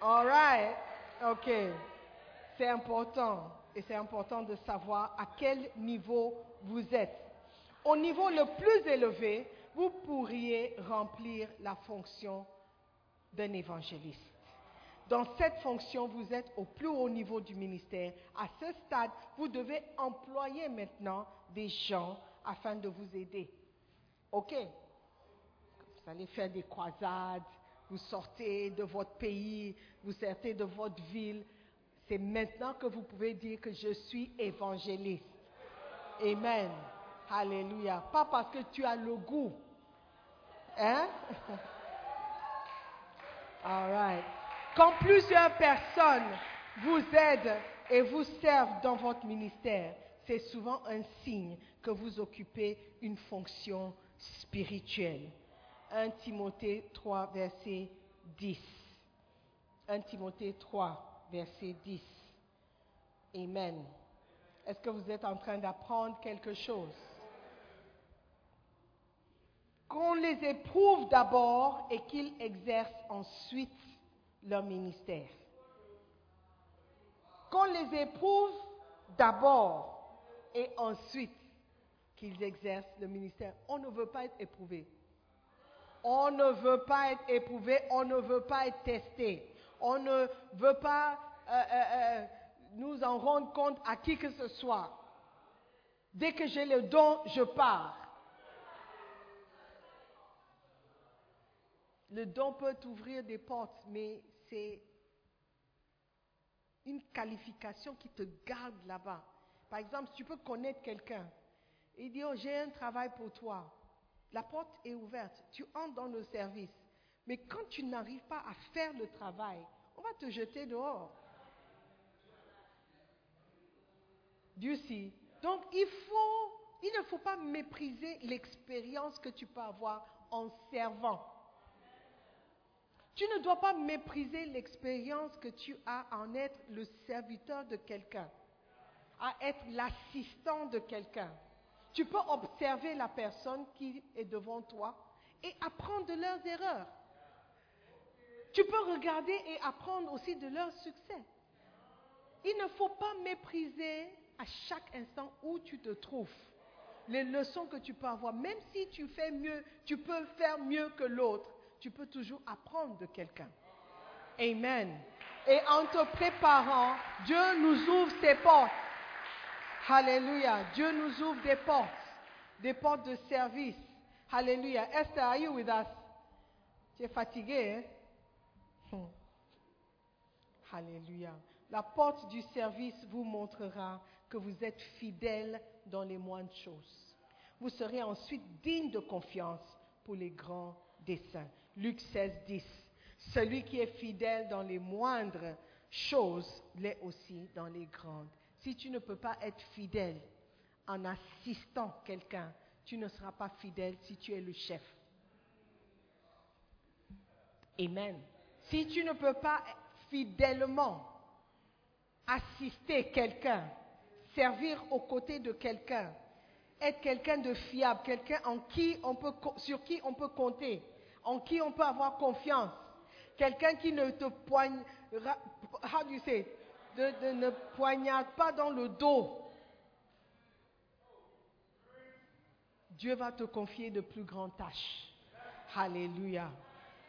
Alright. Ok. C'est important. Et c'est important de savoir à quel niveau vous êtes. Au niveau le plus élevé, vous pourriez remplir la fonction d'un évangéliste. Dans cette fonction, vous êtes au plus haut niveau du ministère. À ce stade, vous devez employer maintenant des gens afin de vous aider. OK Vous allez faire des croisades, vous sortez de votre pays, vous sortez de votre ville. C'est maintenant que vous pouvez dire que je suis évangéliste. Amen. Alléluia. Pas parce que tu as le goût. Hein? All right. Quand plusieurs personnes vous aident et vous servent dans votre ministère, c'est souvent un signe que vous occupez une fonction spirituelle. 1 Timothée 3, verset 10. 1 Timothée 3, verset 10. Amen. Est-ce que vous êtes en train d'apprendre quelque chose? Qu'on les éprouve d'abord et qu'ils exercent ensuite leur ministère. Qu'on les éprouve d'abord et ensuite qu'ils exercent le ministère. On ne veut pas être éprouvé. On ne veut pas être éprouvé, on ne veut pas être testé. On ne veut pas euh, euh, euh, nous en rendre compte à qui que ce soit. Dès que j'ai le don, je pars. Le don peut ouvrir des portes, mais c'est une qualification qui te garde là-bas. Par exemple, si tu peux connaître quelqu'un, et dire, oh, j'ai un travail pour toi. La porte est ouverte, tu entres dans le service. Mais quand tu n'arrives pas à faire le travail, on va te jeter dehors. Dieu sait. Donc il il ne faut pas mépriser l'expérience que tu peux avoir en servant. Tu ne dois pas mépriser l'expérience que tu as en être le serviteur de quelqu'un, à être l'assistant de quelqu'un. Tu peux observer la personne qui est devant toi et apprendre de leurs erreurs. Tu peux regarder et apprendre aussi de leurs succès. Il ne faut pas mépriser à chaque instant où tu te trouves les leçons que tu peux avoir. Même si tu fais mieux, tu peux faire mieux que l'autre, tu peux toujours apprendre de quelqu'un. Amen. Et en te préparant, Dieu nous ouvre ses portes. Alléluia. Dieu nous ouvre des portes, des portes de service. Alléluia. Esther, are you with us? Tu es fatigué, hein? Hmm. La porte du service vous montrera que vous êtes fidèle dans les moindres choses. Vous serez ensuite digne de confiance pour les grands desseins. Luc 16, 10. Celui qui est fidèle dans les moindres choses l'est aussi dans les grandes. Si tu ne peux pas être fidèle en assistant quelqu'un, tu ne seras pas fidèle si tu es le chef. Amen. Si tu ne peux pas fidèlement assister quelqu'un, servir aux côtés de quelqu'un, être quelqu'un de fiable, quelqu'un sur qui on peut compter, en qui on peut avoir confiance, quelqu'un qui ne te poigne, how do you say, de, ne poignarde pas dans le dos. Dieu va te confier de plus grandes tâches. Alléluia.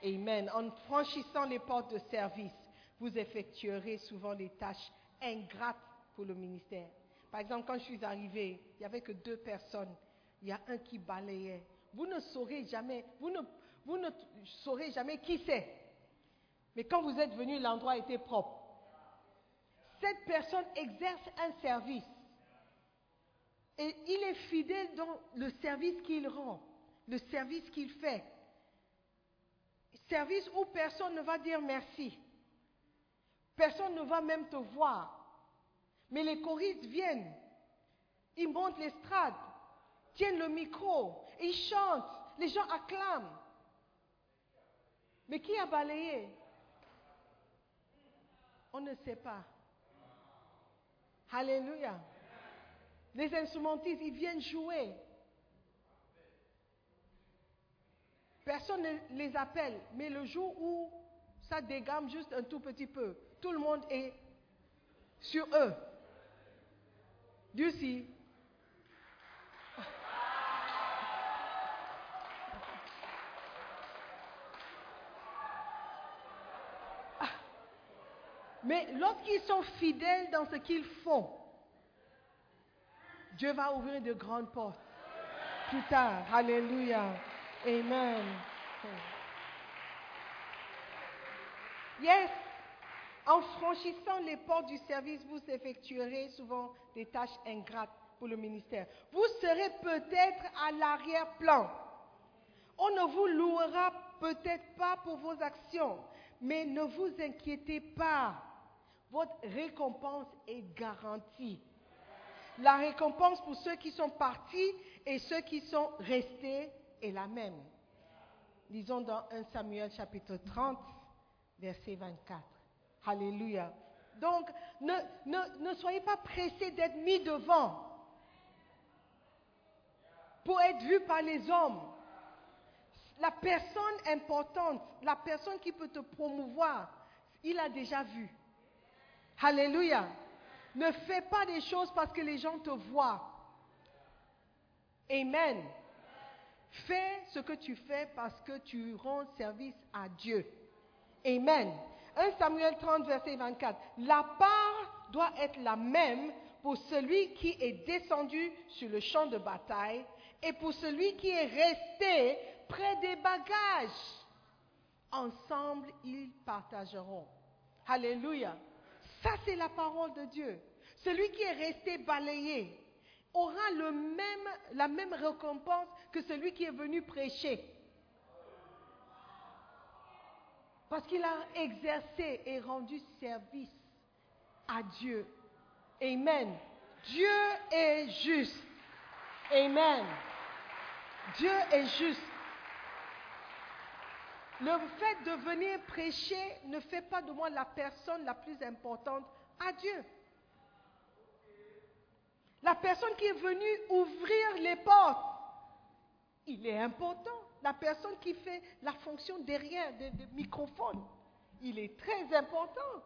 Amen. En franchissant les portes de service, vous effectuerez souvent des tâches ingrates pour le ministère. Par exemple, quand je suis arrivée, il n'y avait que deux personnes. Il y a un qui balayait. Vous ne saurez jamais, vous ne, vous ne saurez jamais qui c'est. Mais quand vous êtes venu, l'endroit était propre. Cette personne exerce un service. Et il est fidèle dans le service qu'il rend, le service qu'il fait. Service où personne ne va dire merci. Personne ne va même te voir. Mais les choristes viennent. Ils montent l'estrade, tiennent le micro, ils chantent, les gens acclament. Mais qui a balayé? On ne sait pas. Alléluia. Les instrumentistes, ils viennent jouer. Personne ne les appelle, mais le jour où ça dégamme juste un tout petit peu, tout le monde est sur eux. Dieu. Mais lorsqu'ils sont fidèles dans ce qu'ils font, Dieu va ouvrir de grandes portes. Plus tard. Alléluia. Amen. Yes. En franchissant les portes du service, vous effectuerez souvent des tâches ingrates pour le ministère. Vous serez peut-être à l'arrière-plan. On ne vous louera peut-être pas pour vos actions, mais ne vous inquiétez pas. Votre récompense est garantie. La récompense pour ceux qui sont partis et ceux qui sont restés est la même. Lisons dans 1 Samuel chapitre 30, verset 24. Alléluia. Donc, ne, soyez pas pressés d'être mis devant pour être vu par les hommes. La personne importante, la personne qui peut te promouvoir, il a déjà vu. Alléluia. Ne fais pas des choses parce que les gens te voient. Amen. Fais ce que tu fais parce que tu rends service à Dieu. Amen. 1 Samuel 30, verset 24. La part doit être la même pour celui qui est descendu sur le champ de bataille et pour celui qui est resté près des bagages. ensemble ils partageront. Alléluia. Ça, c'est la parole de Dieu. Celui qui est resté balayé aura la même récompense que celui qui est venu prêcher. Parce qu'il a exercé et rendu service à Dieu. Amen. Dieu est juste. Amen. Dieu est juste. Le fait de venir prêcher ne fait pas de moi la personne la plus importante à Dieu. La personne qui est venue ouvrir les portes, il est important. La personne qui fait la fonction derrière des de microphone, il est très important.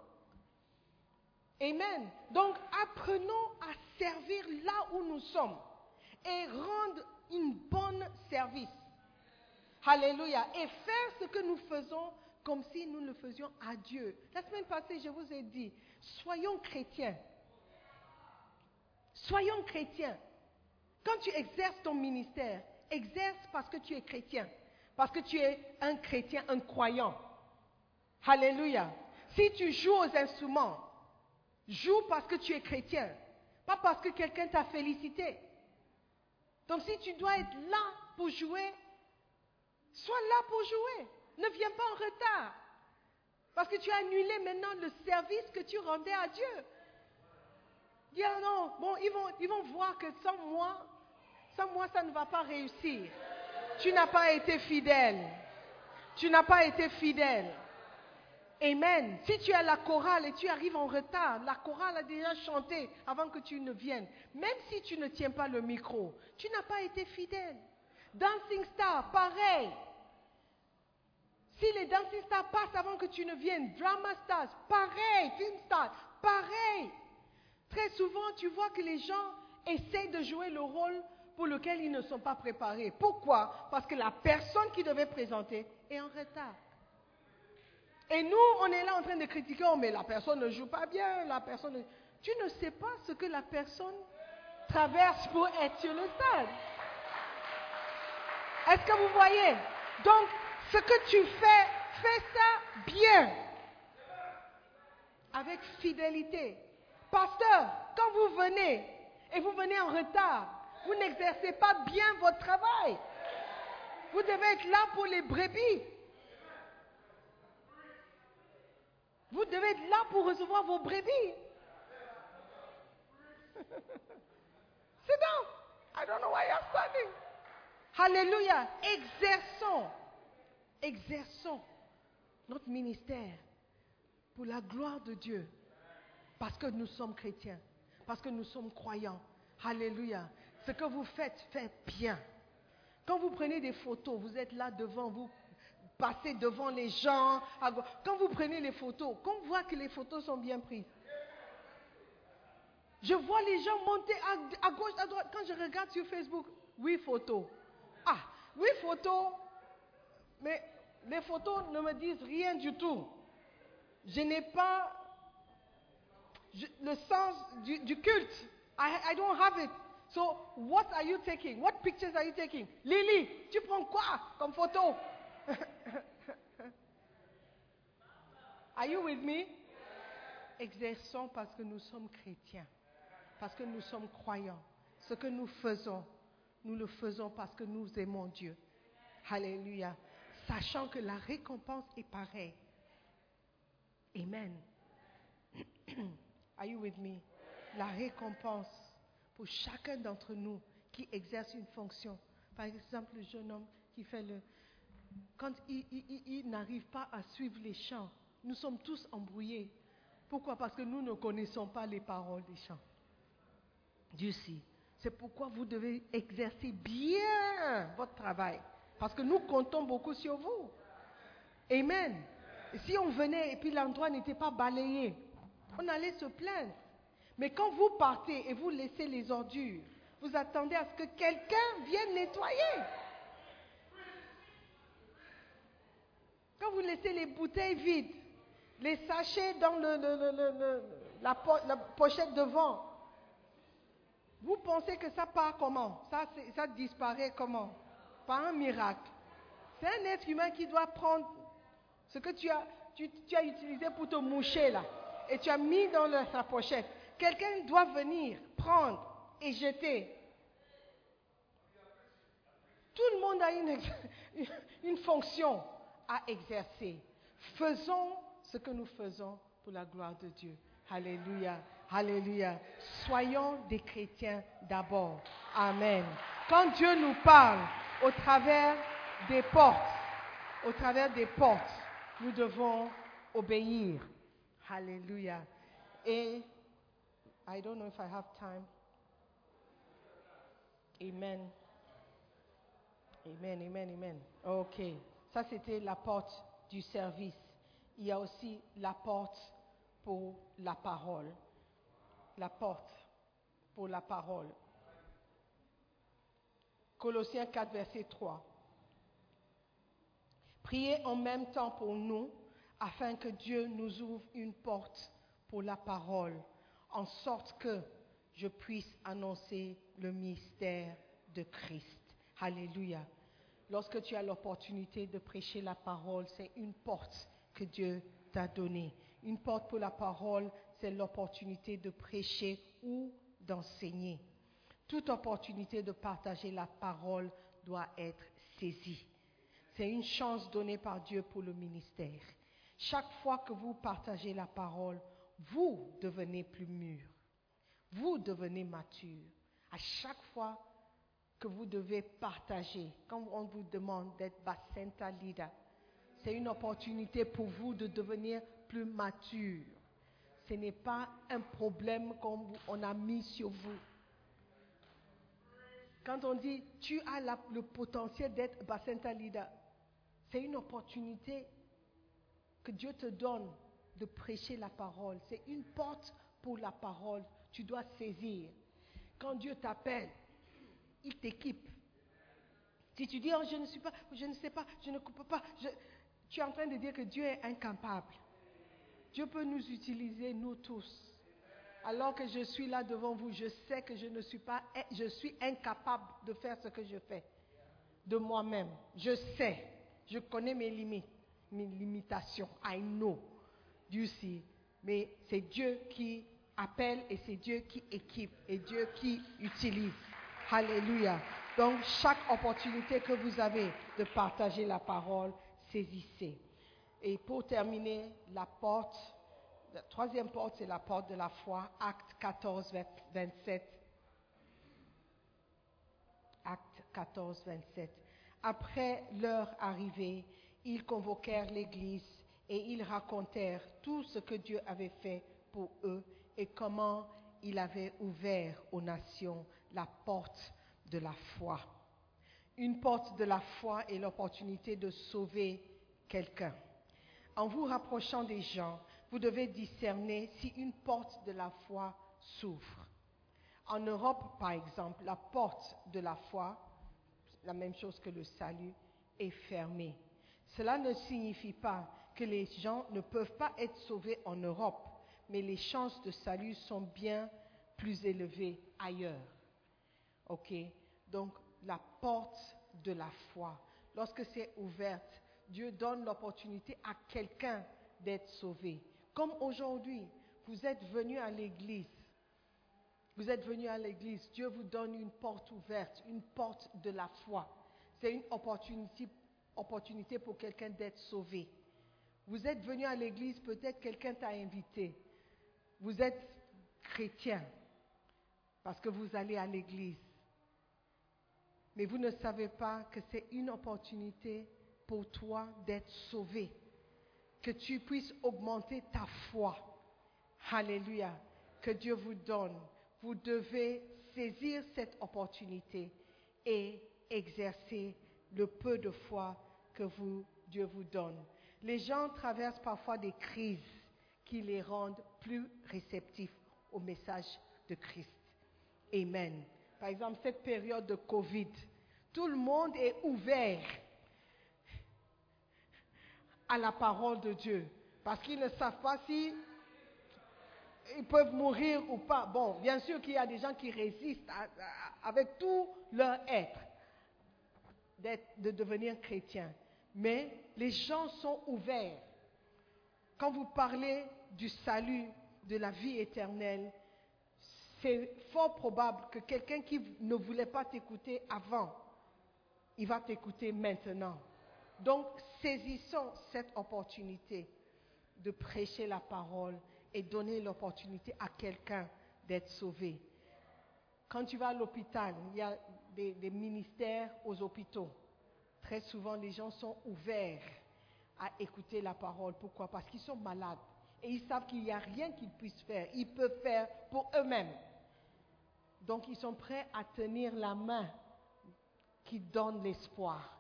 Amen. Donc apprenons à servir là où nous sommes et rendre une bonne service. Alléluia. Et faire ce que nous faisons comme si nous le faisions à Dieu. La semaine passée, je vous ai dit, soyons chrétiens. Soyons chrétiens. Quand tu exerces ton ministère, exerce parce que tu es chrétien. Parce que tu es un chrétien, un croyant. Alléluia. Si tu joues aux instruments, joue parce que tu es chrétien. Pas parce que quelqu'un t'a félicité. Donc si tu dois être là pour jouer, sois là pour jouer. Ne viens pas en retard. Parce que tu as annulé maintenant le service que tu rendais à Dieu. Non, bon, ils vont, ils vont voir que sans moi, sans moi, ça ne va pas réussir. Tu n'as pas été fidèle. Tu n'as pas été fidèle. Amen. Si tu as la chorale et tu arrives en retard, la chorale a déjà chanté avant que tu ne viennes. Même si tu ne tiens pas le micro, tu n'as pas été fidèle. Dancing Star, pareil. Si les Dancing Stars passent avant que tu ne viennes, Drama Stars, pareil. Film Stars, pareil. Très souvent, tu vois que les gens essayent de jouer le rôle pour lequel ils ne sont pas préparés. Pourquoi? Parce que la personne qui devait présenter est en retard. Et nous, on est là en train de critiquer, oh, mais la personne ne joue pas bien, la personne... ne- Tu ne sais pas ce que la personne traverse pour être sur le stade. Est-ce que vous voyez? Donc, ce que tu fais, fais ça bien, avec fidélité. Pasteur, quand vous venez et vous venez en retard, vous n'exercez pas bien votre travail. Vous devez être là pour les brebis. Vous devez être là pour recevoir vos brebis. Sit. I don't know why you're standing. Alléluia. Exerçons, exerçons notre ministère pour la gloire de Dieu. Parce que nous sommes chrétiens, parce que nous sommes croyants. Alléluia. Ce que vous faites, faites bien. Quand vous prenez des photos, vous êtes là devant, vous passez devant les gens. Quand vous prenez les photos, qu'on voit que les photos sont bien prises. Je vois les gens monter à, à gauche, à droite. Quand je regarde sur Facebook, oui, photos. Ah, oui, photos. Mais les photos ne me disent rien du tout. Je n'ai pas le sens du, du culte. I, I don't have it. So, what are you taking? What pictures are you taking? Lily, tu prends quoi comme photo? are you with me? Exerçons parce que nous sommes chrétiens, parce que nous sommes croyants. Ce que nous faisons, nous le faisons parce que nous aimons Dieu. Alléluia. Sachant que la récompense est pareille. Amen. Are you with me? La récompense pour chacun d'entre nous qui exerce une fonction. Par exemple, le jeune homme qui fait le... Quand il, n'arrive pas à suivre les chants, nous sommes tous embrouillés. Pourquoi? Parce que nous ne connaissons pas les paroles des chants. Dieu sait. C'est pourquoi vous devez exercer bien votre travail. Parce que nous comptons beaucoup sur vous. Amen. Si on venait et puis l'endroit n'était pas balayé, on allait se plaindre. Mais quand vous partez et vous laissez les ordures, vous attendez à ce que quelqu'un vienne nettoyer. Quand vous laissez les bouteilles vides, les sachets dans le- la, po- la pochette devant, vous pensez que ça part comment? Ça disparaît comment? Par un miracle. C'est un être humain qui doit prendre Ce que tu as, tu, as utilisé pour te moucher là, et tu as mis dans la pochette. Quelqu'un doit venir, prendre et jeter. Tout le monde a une, une fonction à exercer. Faisons ce que nous faisons pour la gloire de Dieu. Alléluia. Alléluia. Soyons des chrétiens d'abord. Amen. Quand Dieu nous parle au travers des portes, au travers des portes, nous devons obéir. Alléluia. Et I don't know if I have time. Amen. Amen, amen, amen. Ok. Ça, c'était la porte du service. Il y a aussi la porte pour la parole. La porte pour la parole. Colossiens 4, verset 3. Priez en même temps pour nous, afin que Dieu nous ouvre une porte pour la parole, en sorte que je puisse annoncer le mystère de Christ. Alléluia. Lorsque tu as l'opportunité de prêcher la parole, c'est une porte que Dieu t'a donnée. Une porte pour la parole, c'est l'opportunité de prêcher ou d'enseigner. Toute opportunité de partager la parole doit être saisie. C'est une chance donnée par Dieu pour le ministère. Chaque fois que vous partagez la parole, vous devenez plus mûr. Vous devenez mature. À chaque fois que vous devez partager, quand on vous demande d'être Bacenta leader, c'est une opportunité pour vous de devenir plus mature. Ce n'est pas un problème qu'on a mis sur vous. Quand on dit tu as le potentiel d'être Bacenta leader, c'est une opportunité que Dieu te donne de prêcher la parole. C'est une porte pour la parole. Tu dois saisir. Quand Dieu t'appelle, il t'équipe. Si tu dis, oh, je ne suis pas, je ne sais pas, je ne coupe pas, tu es en train de dire que Dieu est incapable. Dieu peut nous utiliser, nous tous. Alors que je suis là devant vous, je sais que je ne suis pas, je suis incapable de faire ce que je fais de moi-même. Je sais, je connais mes limites, mes limitations. I know. Dieu sait. Mais c'est Dieu qui appelle et c'est Dieu qui équipe et Dieu qui utilise. Alléluia. Donc chaque opportunité que vous avez de partager la parole, saisissez. Et pour terminer, la porte, la troisième porte, c'est la porte de la foi, acte 14, 27. Acte 14, 27. Après leur arrivée, ils convoquèrent l'Église et ils racontèrent tout ce que Dieu avait fait pour eux et comment il avait ouvert aux nations la porte de la foi. Une porte de la foi est l'opportunité de sauver quelqu'un. En vous rapprochant des gens, vous devez discerner si une porte de la foi s'ouvre. En Europe, par exemple, la porte de la foi, la même chose que le salut, est fermée. Cela ne signifie pas que les gens ne peuvent pas être sauvés en Europe, mais les chances de salut sont bien plus élevées ailleurs. OK? Donc, la porte de la foi, lorsque c'est ouverte, Dieu donne l'opportunité à quelqu'un d'être sauvé. Comme aujourd'hui, vous êtes venu à l'église. Vous êtes venu à l'église. Dieu vous donne une porte ouverte, une porte de la foi. C'est une opportunité, pour quelqu'un d'être sauvé. Vous êtes venu à l'église, peut-être quelqu'un t'a invité. Vous êtes chrétien parce que vous allez à l'église. Mais vous ne savez pas que c'est une opportunité pour toi d'être sauvé. Que tu puisses augmenter ta foi. Alléluia. Que Dieu vous donne. Vous devez saisir cette opportunité et exercer le peu de foi que vous, Dieu vous donne. Les gens traversent parfois des crises qui les rendent plus réceptifs au message de Christ. Amen. Par exemple, cette période de Covid, tout le monde est ouvert à la parole de Dieu parce qu'ils ne savent pas si ils peuvent mourir ou pas. Bon, bien sûr qu'il y a des gens qui résistent avec tout leur être de devenir chrétien. Mais les gens sont ouverts. Quand vous parlez du salut, de la vie éternelle, c'est fort probable que quelqu'un qui ne voulait pas t'écouter avant, il va t'écouter maintenant. Donc, saisissons cette opportunité de prêcher la parole et donner l'opportunité à quelqu'un d'être sauvé. Quand tu vas à l'hôpital, il y a des, ministères aux hôpitaux. Très souvent, les gens sont ouverts à écouter la parole. Pourquoi? Parce qu'ils sont malades. Et ils savent qu'il n'y a rien qu'ils puissent faire. Ils peuvent faire pour eux-mêmes. Donc, ils sont prêts à tenir la main qui donne l'espoir.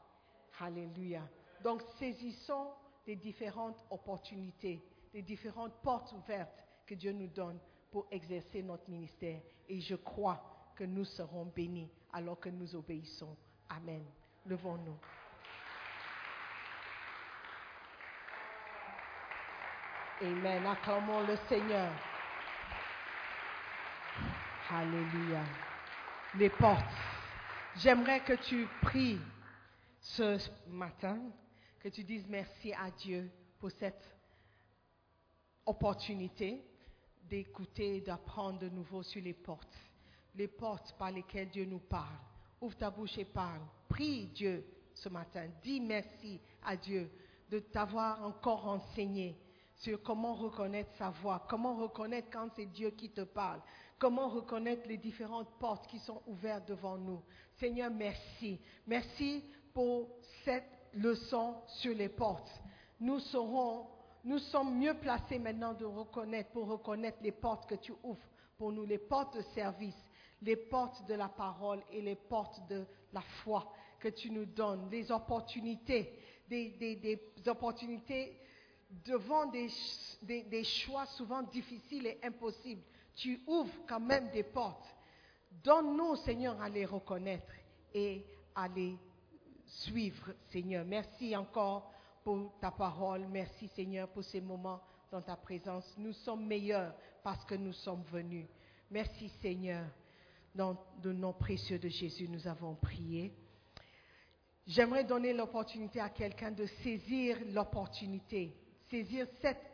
Alléluia. Donc, saisissons des différentes opportunités, des différentes portes ouvertes que Dieu nous donne pour exercer notre ministère. Et je crois que nous serons bénis alors que nous obéissons. Amen. Levons-nous. Amen. Acclamons le Seigneur. Alléluia. Les portes. J'aimerais que tu pries ce matin, que tu dises merci à Dieu pour cette opportunité d'écouter, d'apprendre de nouveau sur les portes. Les portes par lesquelles Dieu nous parle. Ouvre ta bouche et parle. Prie Dieu ce matin. Dis merci à Dieu de t'avoir encore enseigné sur comment reconnaître sa voix, comment reconnaître quand c'est Dieu qui te parle, comment reconnaître les différentes portes qui sont ouvertes devant nous. Seigneur, merci. Merci pour cette leçon sur les portes. Nous serons, sommes mieux placés maintenant de reconnaître, pour reconnaître les portes que tu ouvres pour nous, les portes de service, les portes de la parole et les portes de la foi que tu nous donnes, les opportunités, des, opportunités devant des, des choix souvent difficiles et impossibles. Tu ouvres quand même des portes. Donne-nous, Seigneur, à les reconnaître et à les suivre, Seigneur. Merci encore pour ta parole. Merci, Seigneur, pour ces moments dans ta présence. Nous sommes meilleurs parce que nous sommes venus. Merci, Seigneur. Dans le nom précieux de Jésus, nous avons prié. J'aimerais donner l'opportunité à quelqu'un de saisir l'opportunité, saisir cette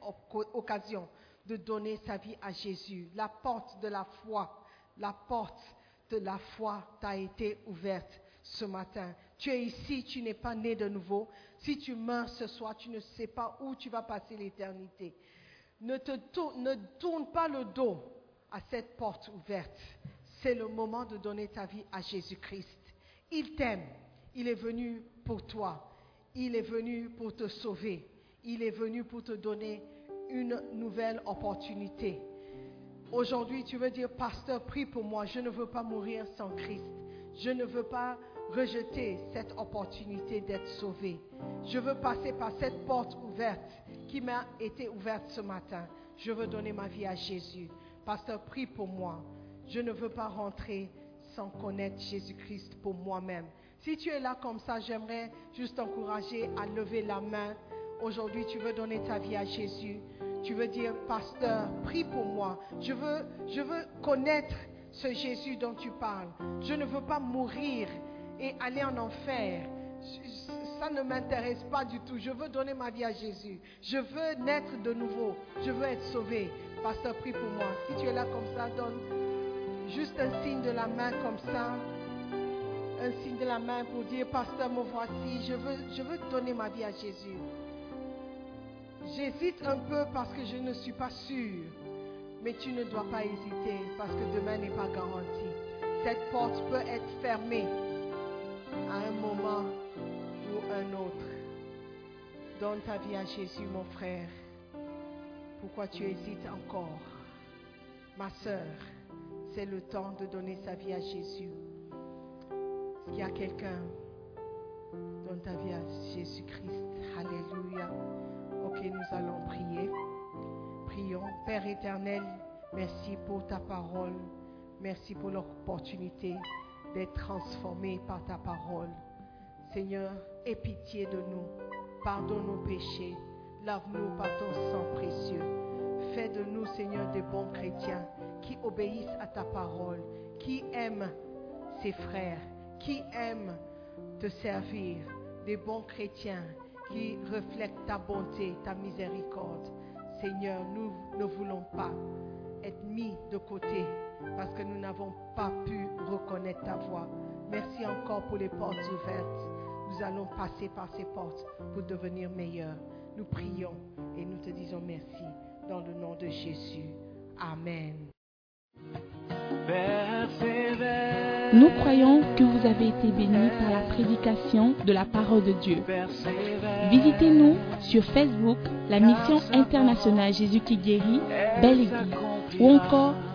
occasion de donner sa vie à Jésus. La porte de la foi, la porte de la foi t'a été ouverte ce matin. Tu es ici, tu n'es pas né de nouveau. Si tu meurs ce soir, tu ne sais pas où tu vas passer l'éternité. Ne, te tour- ne tourne pas le dos à cette porte ouverte. C'est le moment de donner ta vie à Jésus-Christ. Il t'aime. Il est venu pour toi. Il est venu pour te sauver. Il est venu pour te donner une nouvelle opportunité. Aujourd'hui, tu veux dire, pasteur, prie pour moi. Je ne veux pas mourir sans Christ. Je ne veux pas rejeter cette opportunité d'être sauvé. Je veux passer par cette porte ouverte qui m'a été ouverte ce matin. Je veux donner ma vie à Jésus. Pasteur, prie pour moi. Je ne veux pas rentrer sans connaître Jésus-Christ pour moi-même. Si tu es là comme ça, j'aimerais juste t'encourager à lever la main. Aujourd'hui, tu veux donner ta vie à Jésus. Tu veux dire, pasteur, prie pour moi. Je veux, je veux connaître ce Jésus dont tu parles. Je ne veux pas mourir et aller en enfer. Ça ne m'intéresse pas du tout. Je veux donner ma vie à Jésus. Je veux naître de nouveau. Je veux être sauvé. Pasteur, prie pour moi. Si tu es là comme ça, donne juste un signe de la main comme ça. Un signe de la main pour dire, pasteur, me voici. Je veux, je veux donner ma vie à Jésus. J'hésite un peu parce que je ne suis pas sûre. Mais tu ne dois pas hésiter parce que demain n'est pas garanti. Cette porte peut être fermée à un moment ou un autre. Donne ta vie à Jésus, mon frère. Pourquoi tu hésites encore? Ma sœur, c'est le temps de donner sa vie à Jésus. Qu'il y a quelqu'un Donne ta vie à Jésus-Christ. Alléluia. Ok, nous allons prier. Prions. Père éternel, merci pour ta parole. Merci pour l'opportunité d'être transformé par ta parole. Seigneur, aie pitié de nous. Pardonne nos péchés. Lave-nous par ton sang précieux. Fais de nous, Seigneur, des bons chrétiens qui obéissent à ta parole, qui aiment ses frères, qui aiment te servir, des bons chrétiens qui reflètent ta bonté, ta miséricorde. Seigneur, nous ne voulons pas être mis de côté parce que nous n'avons pas pu reconnaître ta voix. Merci encore pour les portes ouvertes. Nous allons passer par ces portes pour devenir meilleurs. Nous prions et nous te disons merci dans le nom de Jésus. Amen. Nous croyons que vous avez été bénis par la prédication de la parole de Dieu. Visitez-nous sur Facebook, la mission internationale Jésus qui guérit, Belle Église. Ou encore,